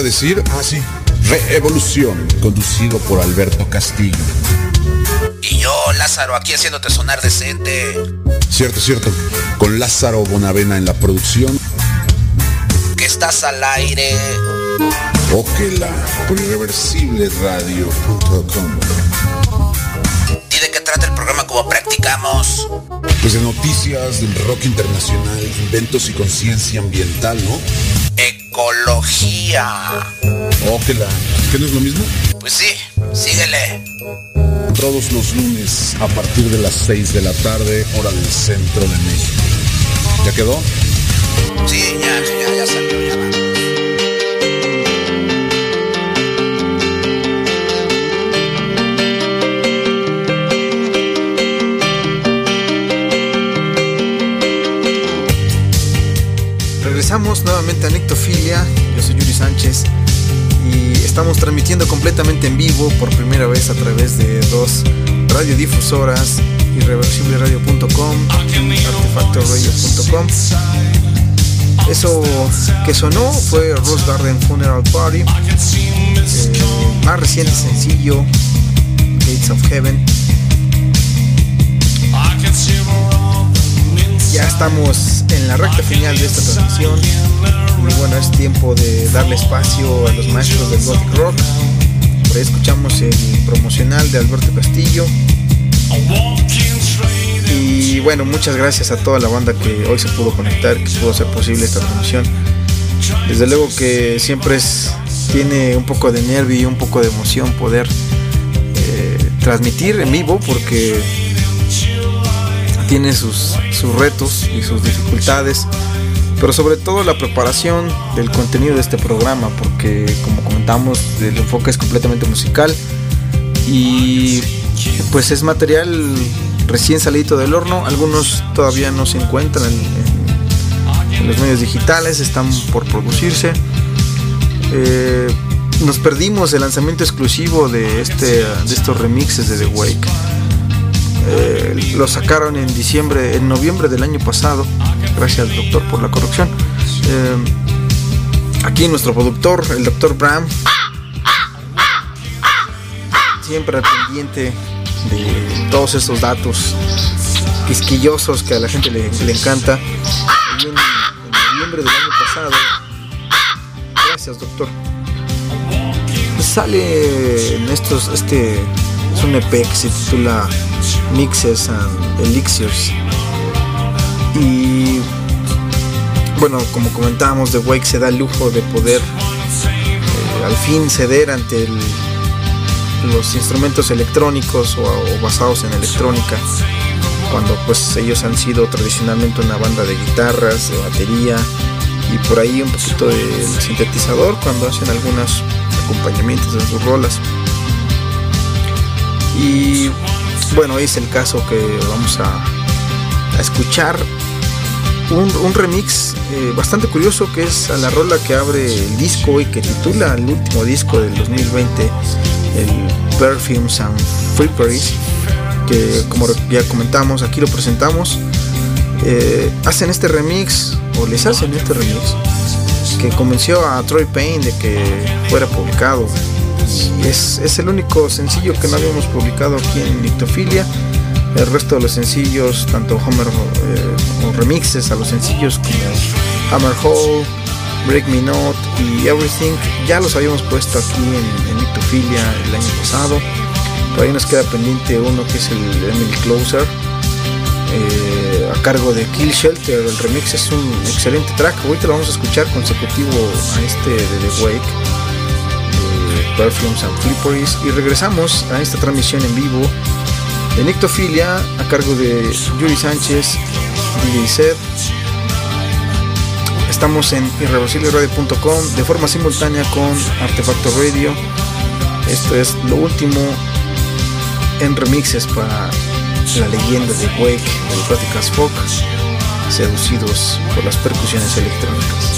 Decir? Ah, sí. Reevolución, conducido por Alberto Castillo. Y yo, Lázaro, aquí haciéndote sonar decente. Cierto, cierto. Con Lázaro Bonavena en la producción. Que estás al aire. Oquela por irreversibleradio.com. ¿Y de qué trata el programa como practicamos? Pues de noticias del rock internacional, inventos y conciencia ambiental, ¿no? Ecología. Oquela. ¿Qué no es lo mismo? Pues sí, síguele. Todos los lunes a partir de las 6 de la tarde, hora del centro de México. ¿Ya quedó? Sí, ya, ya, ya salió, ya va. Regresamos nuevamente a Nectofilia. Sánchez y estamos transmitiendo completamente en vivo por primera vez a través de dos radiodifusoras irreversibleradio.com, artefactoradio.com. Eso que sonó fue Rose Garden Funeral Party, eh, más reciente sencillo, Gates of Heaven. Ya estamos en la recta final de esta transmisión y bueno, es tiempo de darle espacio a los maestros del Gothic Rock. Por ahí escuchamos el promocional de Alberto Castillo. Y bueno, muchas gracias a toda la banda que hoy se pudo conectar, que pudo hacer posible esta transmisión. Desde luego que siempre es, tiene un poco de nervio y un poco de emoción poder eh, transmitir en vivo porque tiene sus, sus retos y sus dificultades, pero sobre todo la preparación del contenido de este programa, porque como comentamos, el enfoque es completamente musical y pues es material recién salido del horno, algunos todavía no se encuentran en, los medios digitales, están por producirse. Eh, nos perdimos el lanzamiento exclusivo de, este, de estos remixes de The Wake. Eh, lo sacaron en diciembre, en noviembre del año pasado. Gracias doctor por la corrección. Eh, aquí nuestro productor, el doctor Bram, siempre pendiente de todos estos datos quisquillosos que a la gente le, encanta. En, en noviembre del año pasado, gracias doctor, sale en estos, este es un EP que se titula Mixes and Elixirs. Y bueno, como comentábamos, The Wake se da el lujo de poder eh, al fin ceder ante los instrumentos electrónicos o, basados en electrónica, cuando pues ellos han sido tradicionalmente una banda de guitarras, de batería y por ahí un poquito de sintetizador cuando hacen algunos acompañamientos de sus rolas. Y bueno, es el caso que vamos a escuchar un, un remix eh, bastante curioso que es a la rola que abre el disco y que titula el último disco del 2020, el Perfumes and Fripperies, que como ya comentamos, aquí lo presentamos. Eh, hacen este remix, o les hacen este remix, que convenció a Troy Payne de que fuera publicado. Y es, es el único sencillo que no habíamos publicado aquí en Nictofilia. El resto de los sencillos, tanto Homer eh, o remixes a los sencillos como Hammer Hole, Break Me Not y Everything, ya los habíamos puesto aquí en, en el año pasado. Por ahí nos queda pendiente uno que es el Emily Closer, eh, a cargo de Kill Shelter. El remix es un excelente track. Ahorita lo vamos a escuchar consecutivo a este de The Wake, eh, Perfumes and Flipperies. Y regresamos a esta transmisión en vivo de Nictofilia a cargo de Yuri Sánchez, DJ Set. Estamos en irreversibleradio.com de forma simultánea con Artefacto Radio. Esto es lo último en remixes para la leyenda de Wake del Gothic as Folk, seducidos por las percusiones electrónicas.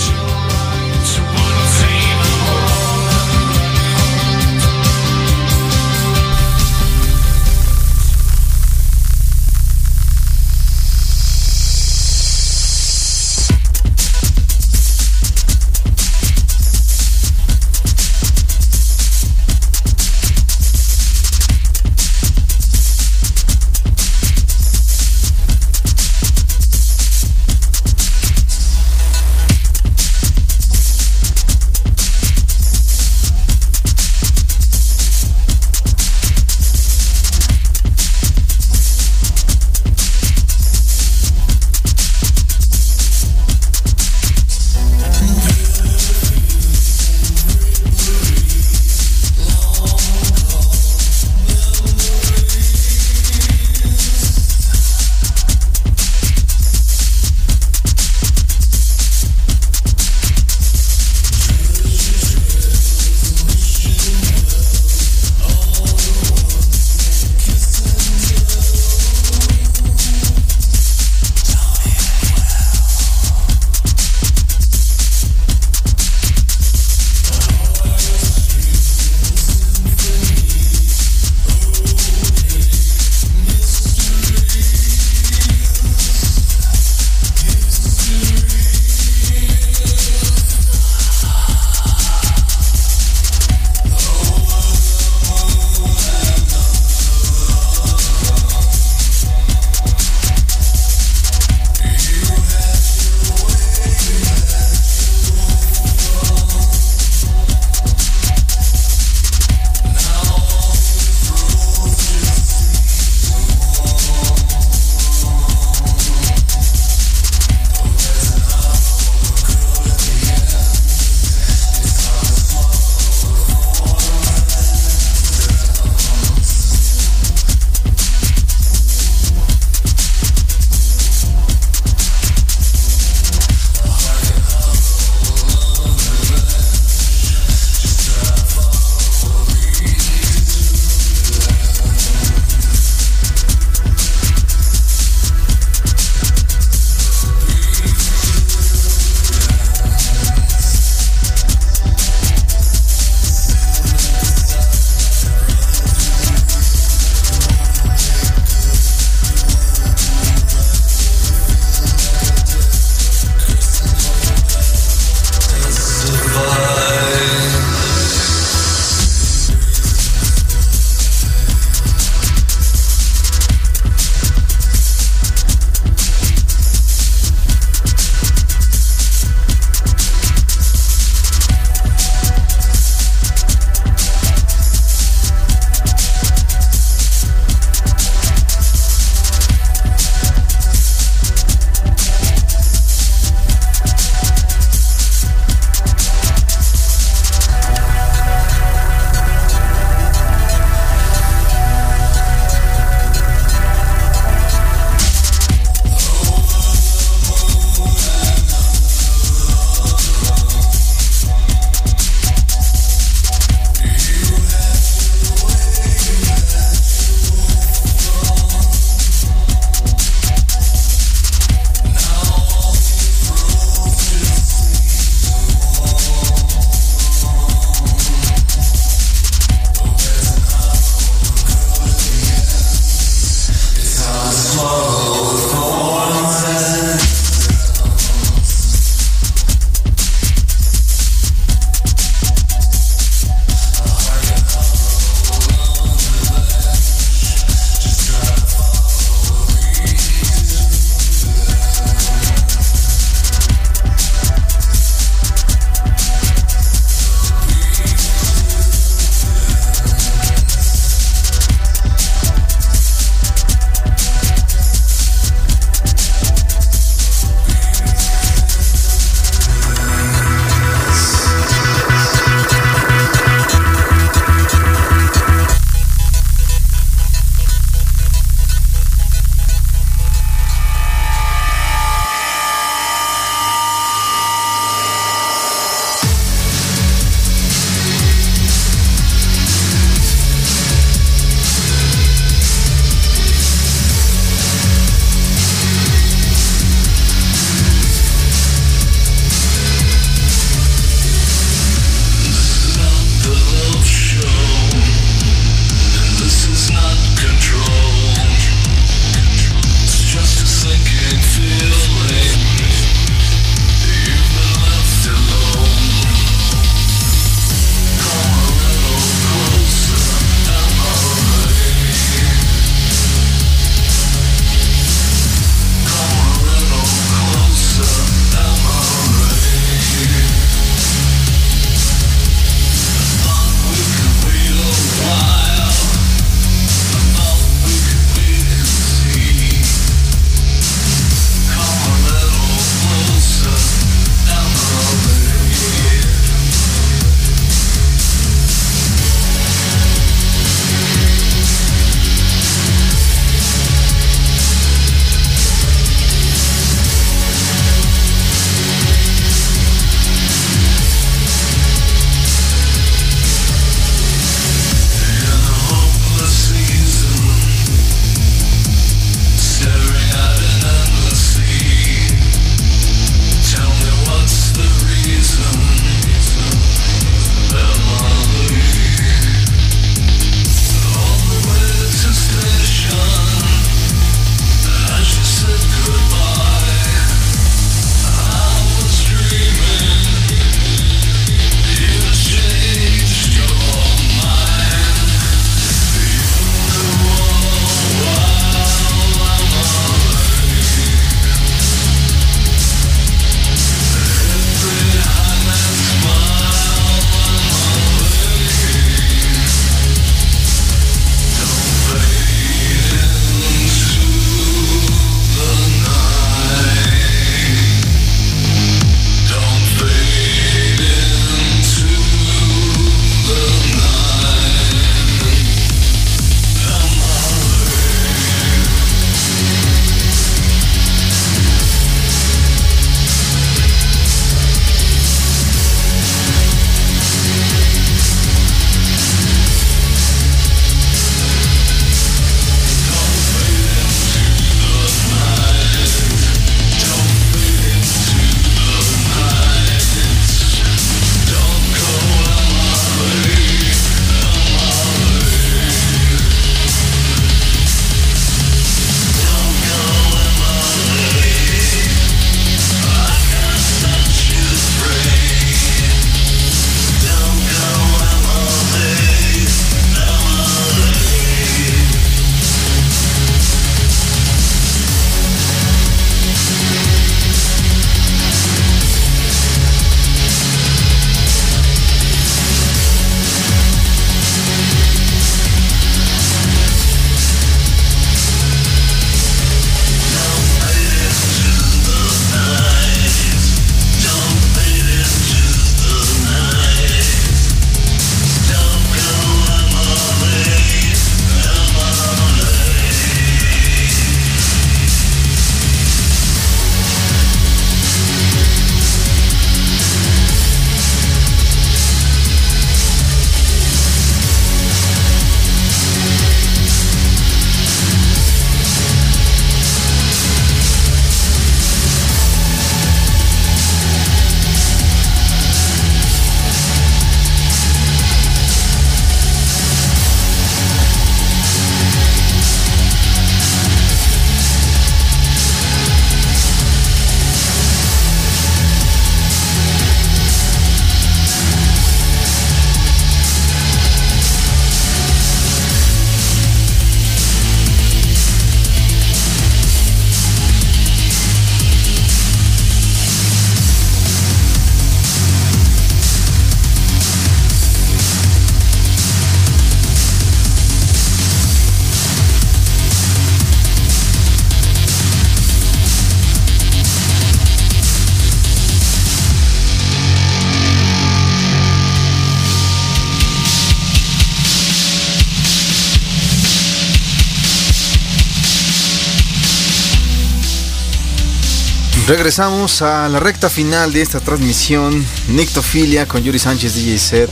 Regresamos a la recta final de esta transmisión Nictofilia con Yuri Sánchez DJ Set.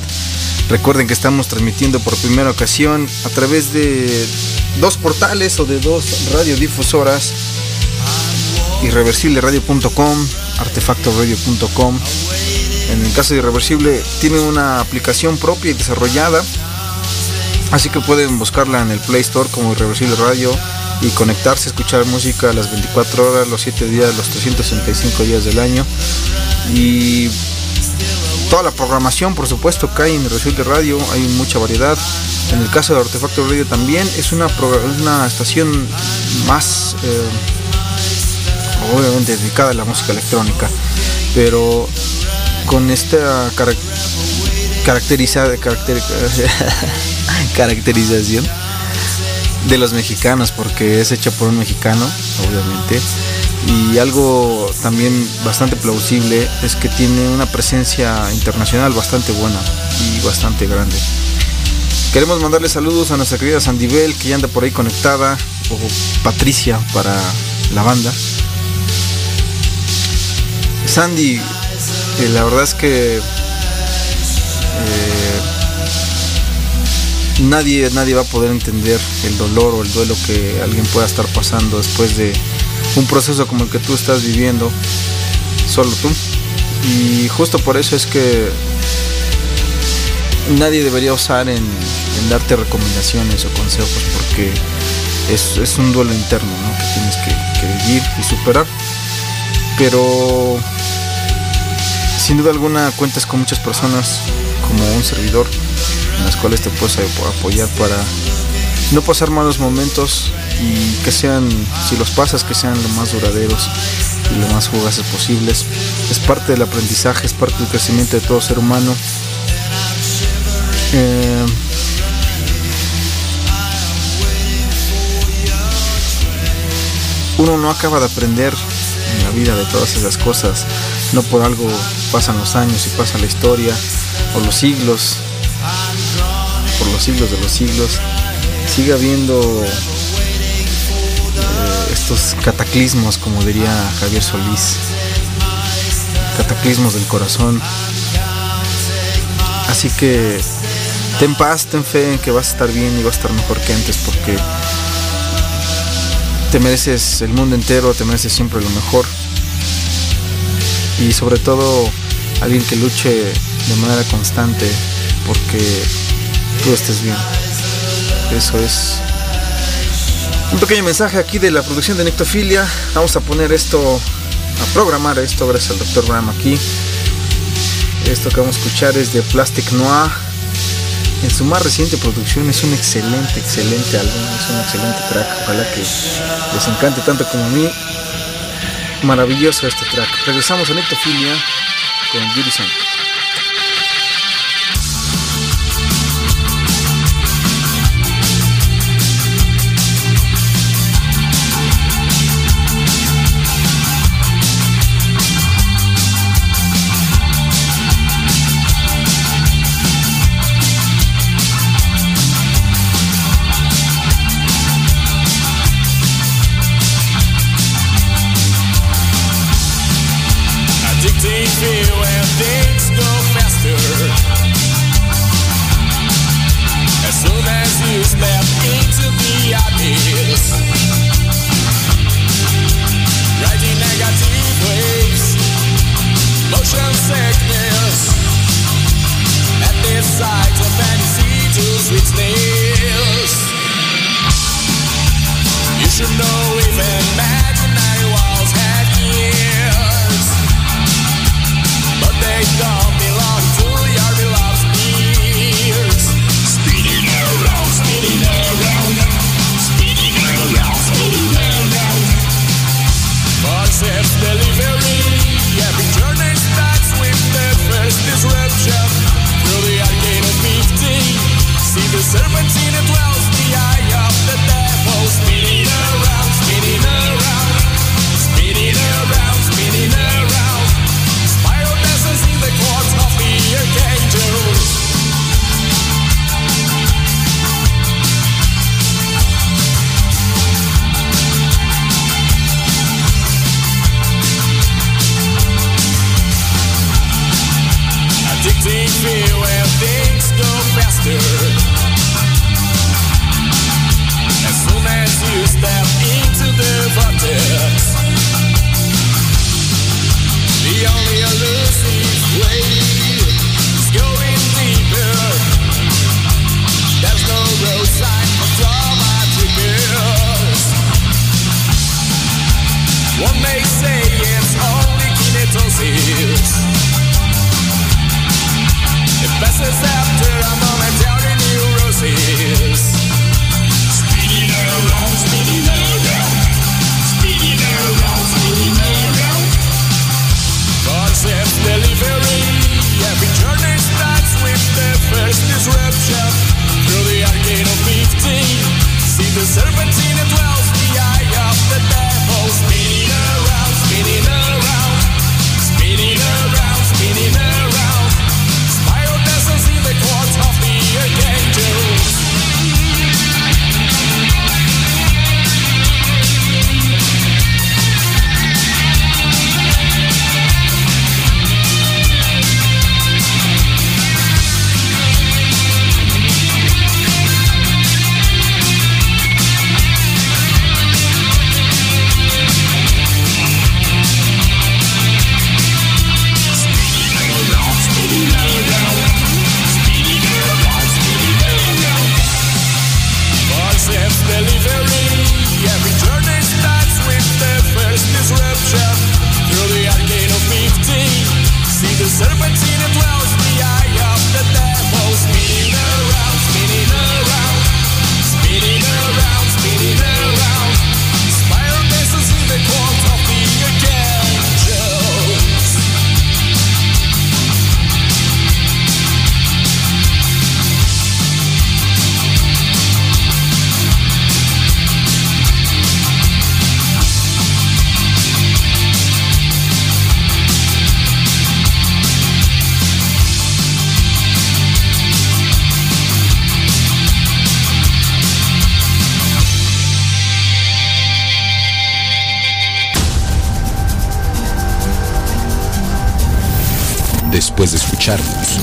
Recuerden que estamos transmitiendo por primera ocasión a través de dos portales o de dos radiodifusoras irreversibleradio.com, artefactoradio.com. En el caso de Irreversible tiene una aplicación propia y desarrollada, así que pueden buscarla en el Play Store como Irreversible Radio y conectarse, escuchar música a las 24 horas, los 7 días, los 365 días del año. Y toda la programación, por supuesto, cae en Irreversible Radio, hay mucha variedad. En el caso de Artefacto Radio también es una, una estación más, eh, obviamente, dedicada a la música electrónica, pero con esta cara caracterizada, caracter caracterización de los mexicanos, porque es hecha por un mexicano, obviamente. Y algo también bastante plausible es que tiene una presencia internacional bastante buena y bastante grande. Queremos mandarle saludos a nuestra querida Sandibel, que ya anda por ahí conectada, o Patricia para la banda. Sandy, eh, la verdad es que eh, nadie, nadie va a poder entender el dolor o el duelo que alguien pueda estar pasando después de un proceso como el que tú estás viviendo, solo tú. Y justo por eso es que nadie debería osar en, darte recomendaciones o consejos porque es, es un duelo interno ¿no? que tienes que vivir y superar. Pero sin duda alguna cuentas con muchas personas como un servidor en las cuales te puedes apoyar para no pasar malos momentos y que sean, si los pasas, que sean lo más duraderos y lo más fugaces posibles. Es parte del aprendizaje, es parte del crecimiento de todo ser humano. Eh, uno no acaba de aprender en la vida de todas esas cosas. No por algo pasan los años y pasa la historia o los siglos, los siglos de los siglos. Sigue habiendo eh, estos cataclismos, como diría Javier Solís, cataclismos del corazón. Así que ten paz, ten fe en que vas a estar bien y vas a estar mejor que antes porque te mereces el mundo entero, te mereces siempre lo mejor. Y sobre todo alguien que luche de manera constante porque tú estés bien. Eso es un pequeño mensaje aquí de la producción de Nectofilia. Vamos a poner esto, a programar esto gracias al Dr. Ram aquí. Esto que vamos a escuchar es de Plastic Noir. En su más reciente producción es un excelente, excelente álbum, es un excelente track. Ojalá que les encante tanto como a mí. Maravilloso este track. Regresamos a Nectofilia con San. voices Después de escucharnos,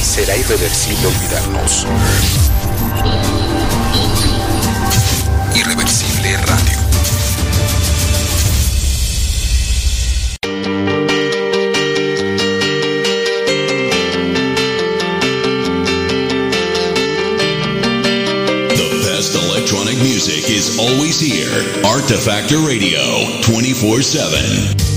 será irreversible olvidarnos. Irreversible Radio. Music is always here. Artifactor Radio, 24 7.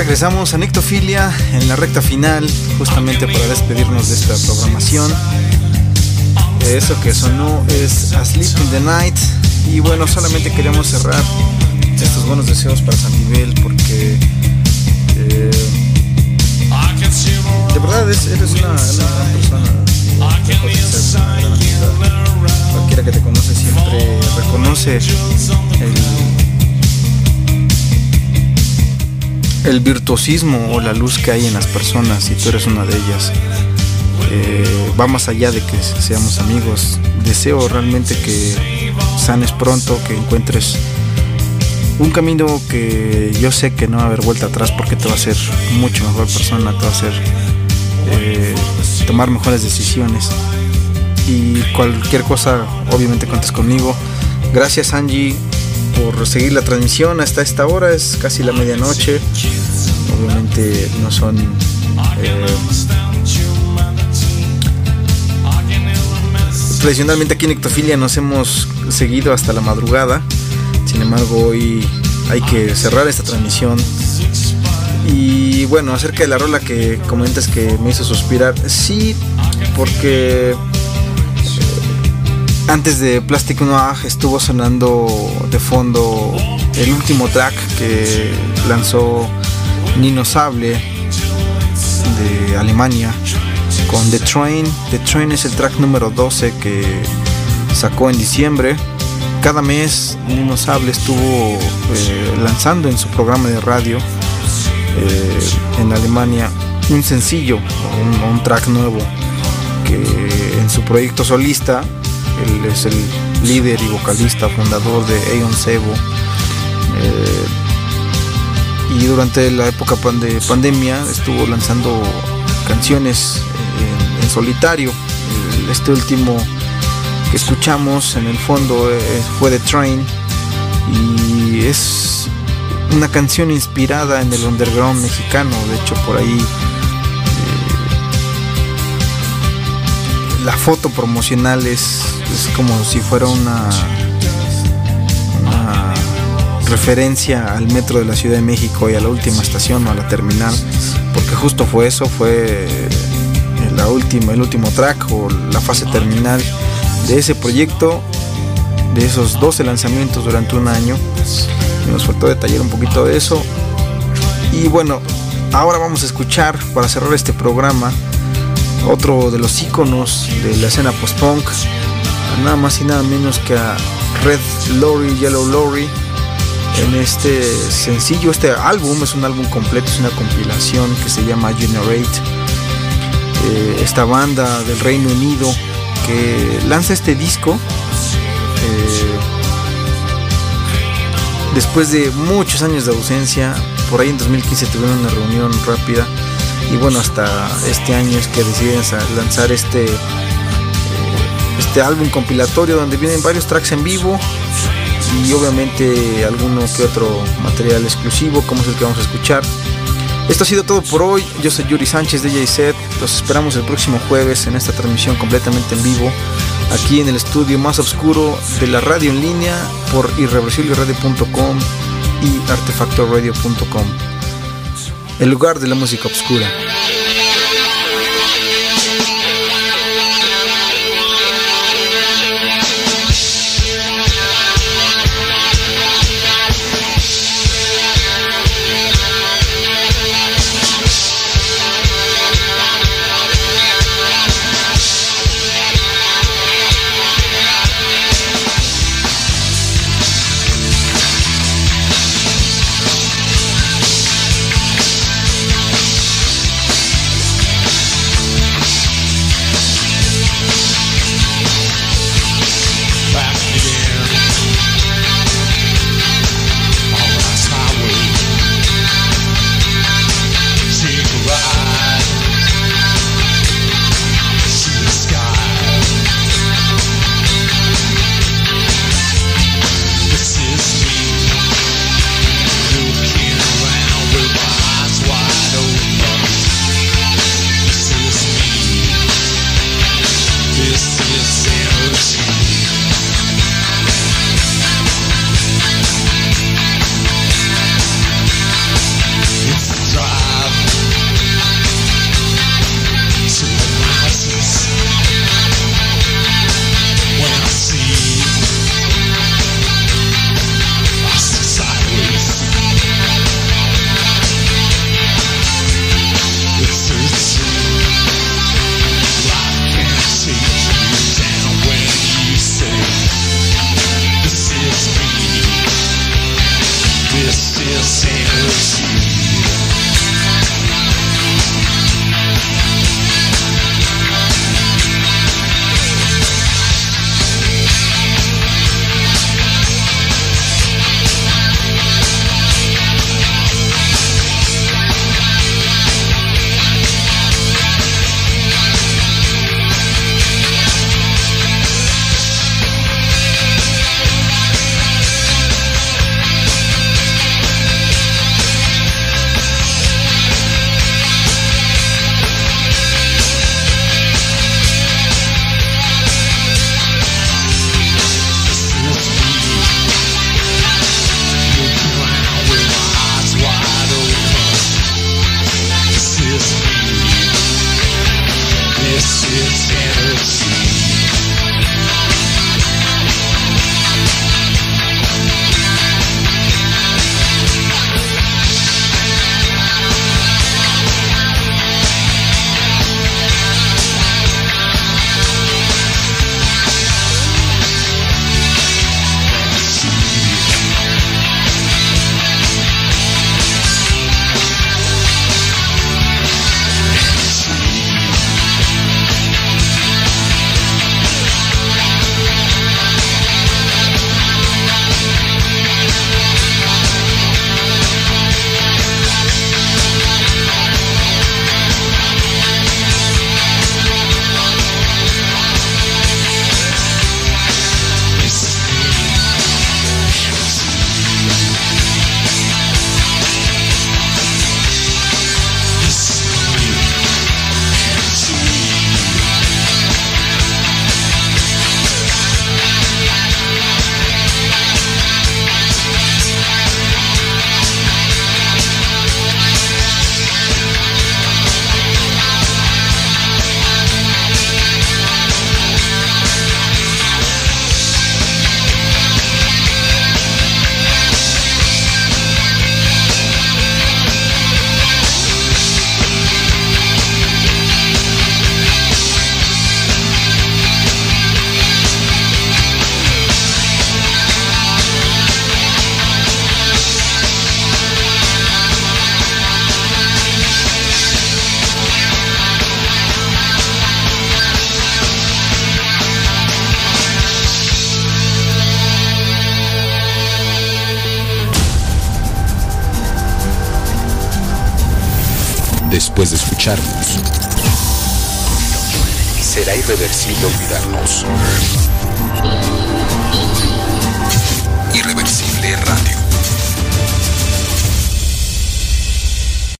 Regresamos a Nectofilia en la recta final, justamente para despedirnos de esta programación. Eso que sonó es Asleep in the Night. Y bueno, solamente queríamos cerrar estos buenos deseos para San Miguel porque eh, de verdad es- eres una, gran persona. Cualquiera que te conoce siempre reconoce el, el virtuosismo o la luz que hay en las personas y tú eres una de ellas. Eh, va más allá de que seamos amigos. Deseo realmente que sanes pronto, que encuentres un camino que yo sé que no va a haber vuelta atrás porque te va a hacer mucho mejor persona, te va a hacer eh, tomar mejores decisiones. Y cualquier cosa, obviamente cuentas conmigo. Gracias Angie por seguir la transmisión hasta esta hora, es casi la medianoche. Obviamente no son... eh, tradicionalmente aquí en Ectofilia nos hemos seguido hasta la madrugada. Sin embargo, hoy hay que cerrar esta transmisión. Y bueno, acerca de la rola que comentas que me hizo suspirar, sí, porque antes de Plastic Noir estuvo sonando de fondo el último track que lanzó Nino Sable de Alemania con The Train. The Train es el track número 12 que sacó en diciembre. Cada mes Nino Sable estuvo eh, lanzando en su programa de radio eh, en Alemania un sencillo, un, un track nuevo que en su proyecto solista él es el líder y vocalista fundador de Aeon Sebo. Eh, y durante la época de pandemia estuvo lanzando canciones en, en solitario. Este último que escuchamos en el fondo eh, fue The Train. Y es una canción inspirada en el underground mexicano. De hecho por ahí la foto promocional es, como si fuera una, una referencia al metro de la Ciudad de México y a la última estación o a la terminal, porque justo fue eso, fue la última, el último track o la fase terminal de ese proyecto, de esos 12 lanzamientos durante un año. Nos faltó detallar un poquito de eso. Y bueno, ahora vamos a escuchar para cerrar este programa otro de los iconos de la escena post-punk, nada más y nada menos que a Red Lorry, Yellow Lorry, en este sencillo, este álbum es un álbum completo, es una compilación que se llama Generate. Eh, esta banda del Reino Unido que lanza este disco eh, después de muchos años de ausencia. Por ahí en 2015 tuvieron una reunión rápida y bueno, hasta este año es que deciden lanzar este, eh, este álbum compilatorio donde vienen varios tracks en vivo y obviamente alguno que otro material exclusivo como es el que vamos a escuchar. Esto ha sido todo por hoy. Yo soy Yuri Sánchez de Set. Los esperamos el próximo jueves en esta transmisión completamente en vivo, aquí en el estudio más oscuro de la radio en línea por irreversibleradio.com y artefactorradio.com el lugar de la música oscura.